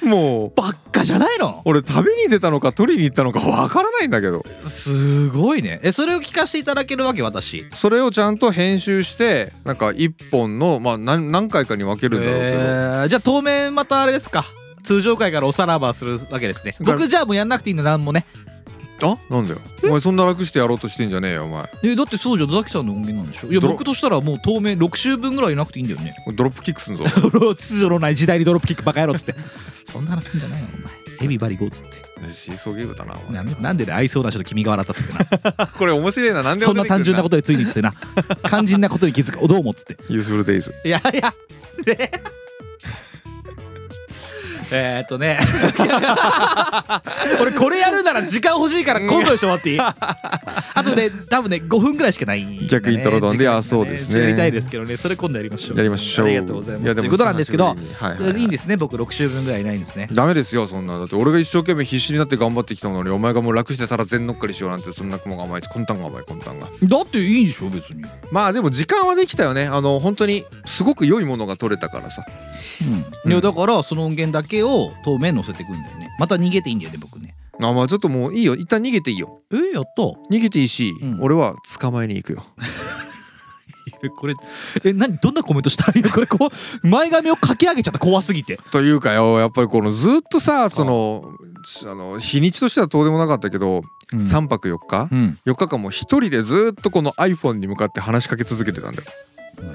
もうばっかじゃないの？俺旅に出たのか取りに行ったのかわからないんだけど。すごいね。えそれを聞かせていただけるわけ私？それをちゃんと編集してなんか一本のまあ何何回かに分けるんだろうけど、えーじゃあ当面またあれですか。通常回からおさらばするわけですね。僕じゃあもうやんなくていいんだなんもねあなんだよ。お前そんな楽してやろうとしてんじゃねえよお前。えだってそうじゃんザキさんの音源なんでしょ？いやドロ僕としたらもう当面6週分ぐらいいなくていいんだよね。ドロップキックすんぞ。秩序のない時代にドロップキックバカ野郎っつって。そんな話すんじゃないよお前。エビバリゴーっつって。シーソーゲームだなお前。やめなんでね愛想なしと君が笑ったっつってな。これ面白いななんでそんな単純なこととでついにっつってな。肝心なことに気づく。おどうもっつって。ユースフルデイズいやいやでえーっとね。俺これやるなら時間欲しいから今度でしょ待っていい？あとね多分ね5分ぐらいしかないね。逆イントロドンで時間があそうですね。やりたいですけどね。それ今度やりましょう。やりましょう。ありがとうございまいやでもすということなんですけどはいはいはいい。いんですね僕6週分ぐらいいないんですね。ダメですよそんな。だって俺が一生懸命必死になって頑張ってきたのにお前がもう楽してたら全乗っかりしようなんてそんな雲が甘い魂胆が甘い魂胆が。だっていいでしょ別に。まあでも時間はできたよねあの本当にすごく良いものが取れたからさ。うん。いやだからその音源だけを当面載せていくんだよねまた逃げていいんだよね僕ねあまあちょっともういいよ一旦逃げていいよえー、やった逃げていいし、うん俺は捕まえに行くよえこれえ何どんなコメントしたらいいのこれこう前髪をかき上げちゃった怖すぎてというかよやっぱりこのずっとさそのあの日にちとしてはどうでもなかったけど、うん3泊4日、うん4日間も一人でずっとこの iPhone に向かって話しかけ続けてたんだよ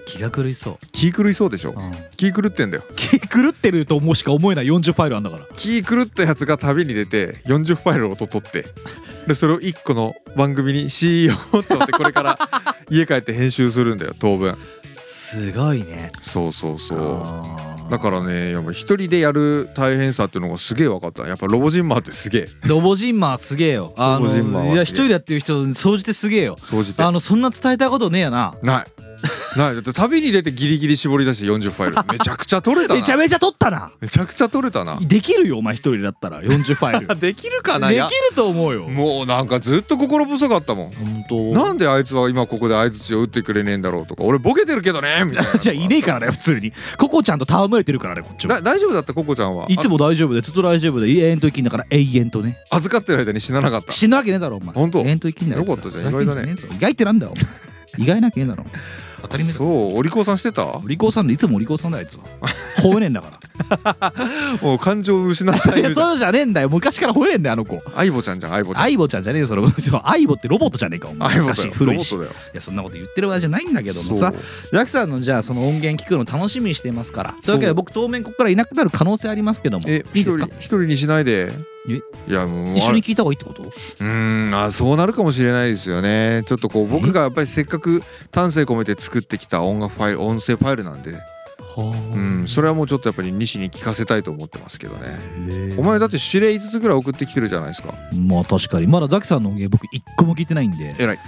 気が狂いそう、気狂いそうでしょ。うん、気狂ってんだよ。気狂ってると思うしか思えない40ファイルあんだから。気狂ったやつが旅に出て40ファイルを音取って。でそれを1個の番組にしようと思ってこれから 家帰って編集するんだよ当分。すごいね。そうそうそう。だからねやっぱ一人でやる大変さっていうのがすげえ分かった。やっぱロボジンマーってすげえ。ロボジンマーすげえよ。あロボジンマーいや一人でやってる人総じてすげえよ。総じて。あのそんな伝えたいことねえやな。ないないだって旅に出てギリギリ絞り出して40ファイル。めちゃくちゃ取れたな。めちゃめちゃ取ったな。めちゃくちゃ取れたな。できるよお前一人だったら40ファイル。できるかな？できると思うよ。もうなんかずっと心細かったもん。本当。なんであいつは今ここで相槌を打ってくれねえんだろうとか。俺ボケてるけどねみたいな。じゃあいねえからね普通に。ココちゃんと戯れてるからねこっちはだ大丈夫だった？ココちゃんはい。つも大丈夫で。ずっと大丈夫で永遠と生きんだから永遠とね。あ預かってる間に死ななかった。死ぬわけねえだろお前。本当？永遠と生きんだよ。よかったじゃん。意外だね意外ってなんだよ意外なわけねえだろ当たり前そうお利口さんしてた？お利口さんでいつもお利口さんだよあいつは吠えねえんだから。もう感情を失ったいやそうじゃねえんだよ。昔から吠えねえんだよあの子。相棒ちゃんじゃん相棒ちゃん。相棒ちゃんじゃねえよそれ。相棒ってロボットじゃねえかお前。懐かしい古いし。いやそんなこと言ってる場合じゃないんだけどもさ。ザキさんのじゃあその音源聞くの楽しみにしてますから。というわけで僕当面ここからいなくなる可能性ありますけども。いいですか？人一人にしないで。えいやもう一緒に聞いた方がいいってこと？うーんあそうなるかもしれないですよね。ちょっとこう僕がやっぱりせっかく丹精込めて作ってきた音楽ファイル音声ファイルなんで。うんそれはもうちょっとやっぱり西に聞かせたいと思ってますけどね。お前だって指令5つぐらい送ってきてるじゃないですか。まあ確かに。まだザキさんの音源僕一個も聞いてないんで。偉い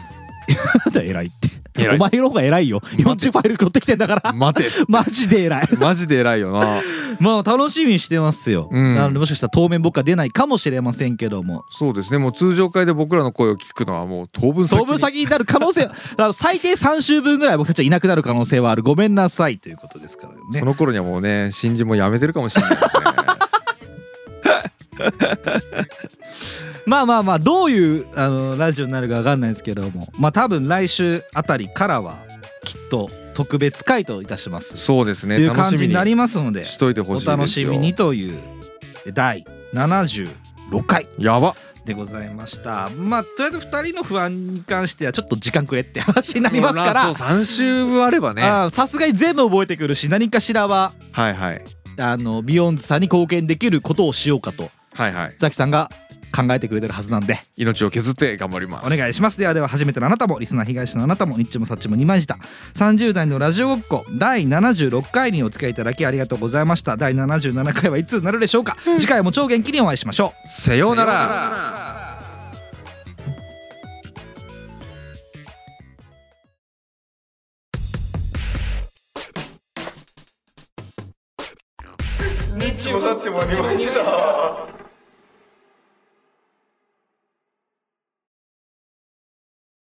偉いって。お前の方が偉いよ。40ファイル取ってきてんだから。待て マジで偉い。マジで偉いよな。まあ楽しみにしてますよ、うん。なのでもしかしたら当面僕は出ないかもしれませんけども。そうですね。もう通常会で僕らの声を聞くのはもう当分先。当分先になる可能性。あの最低3週分ぐらい僕たちはいなくなる可能性はあるごめんなさいということですからねその頃にはもうね新人も辞めてるかもしれないですね まあまあまあどういうあのラジオになるかわかんないですけども。まあ多分来週あたりからはきっと特別回といたします。そうですね。という感じになりますのでしといてほしいお楽しみにという第76回やば。でございました。まあとりあえず2人の不安に関してはちょっと時間くれって話になりますから。そう3週あればね。さすがに全部覚えてくるし何かしらはいはい。あのビヨンズさんに貢献できることをしようかとはいはい、ザキさんが考えてくれてるはずなんで。命を削って頑張ります。お願いします。ではでは初めてのあなたもリスナー被害者のあなたもニッチもさっちも二枚舌。30代のラジオごっこ第76回にお付き合いいただきありがとうございました。第77回はいつなるでしょうか、うん、次回も超元気にお会いしましょう。さようなら。日中もさっちも2枚舌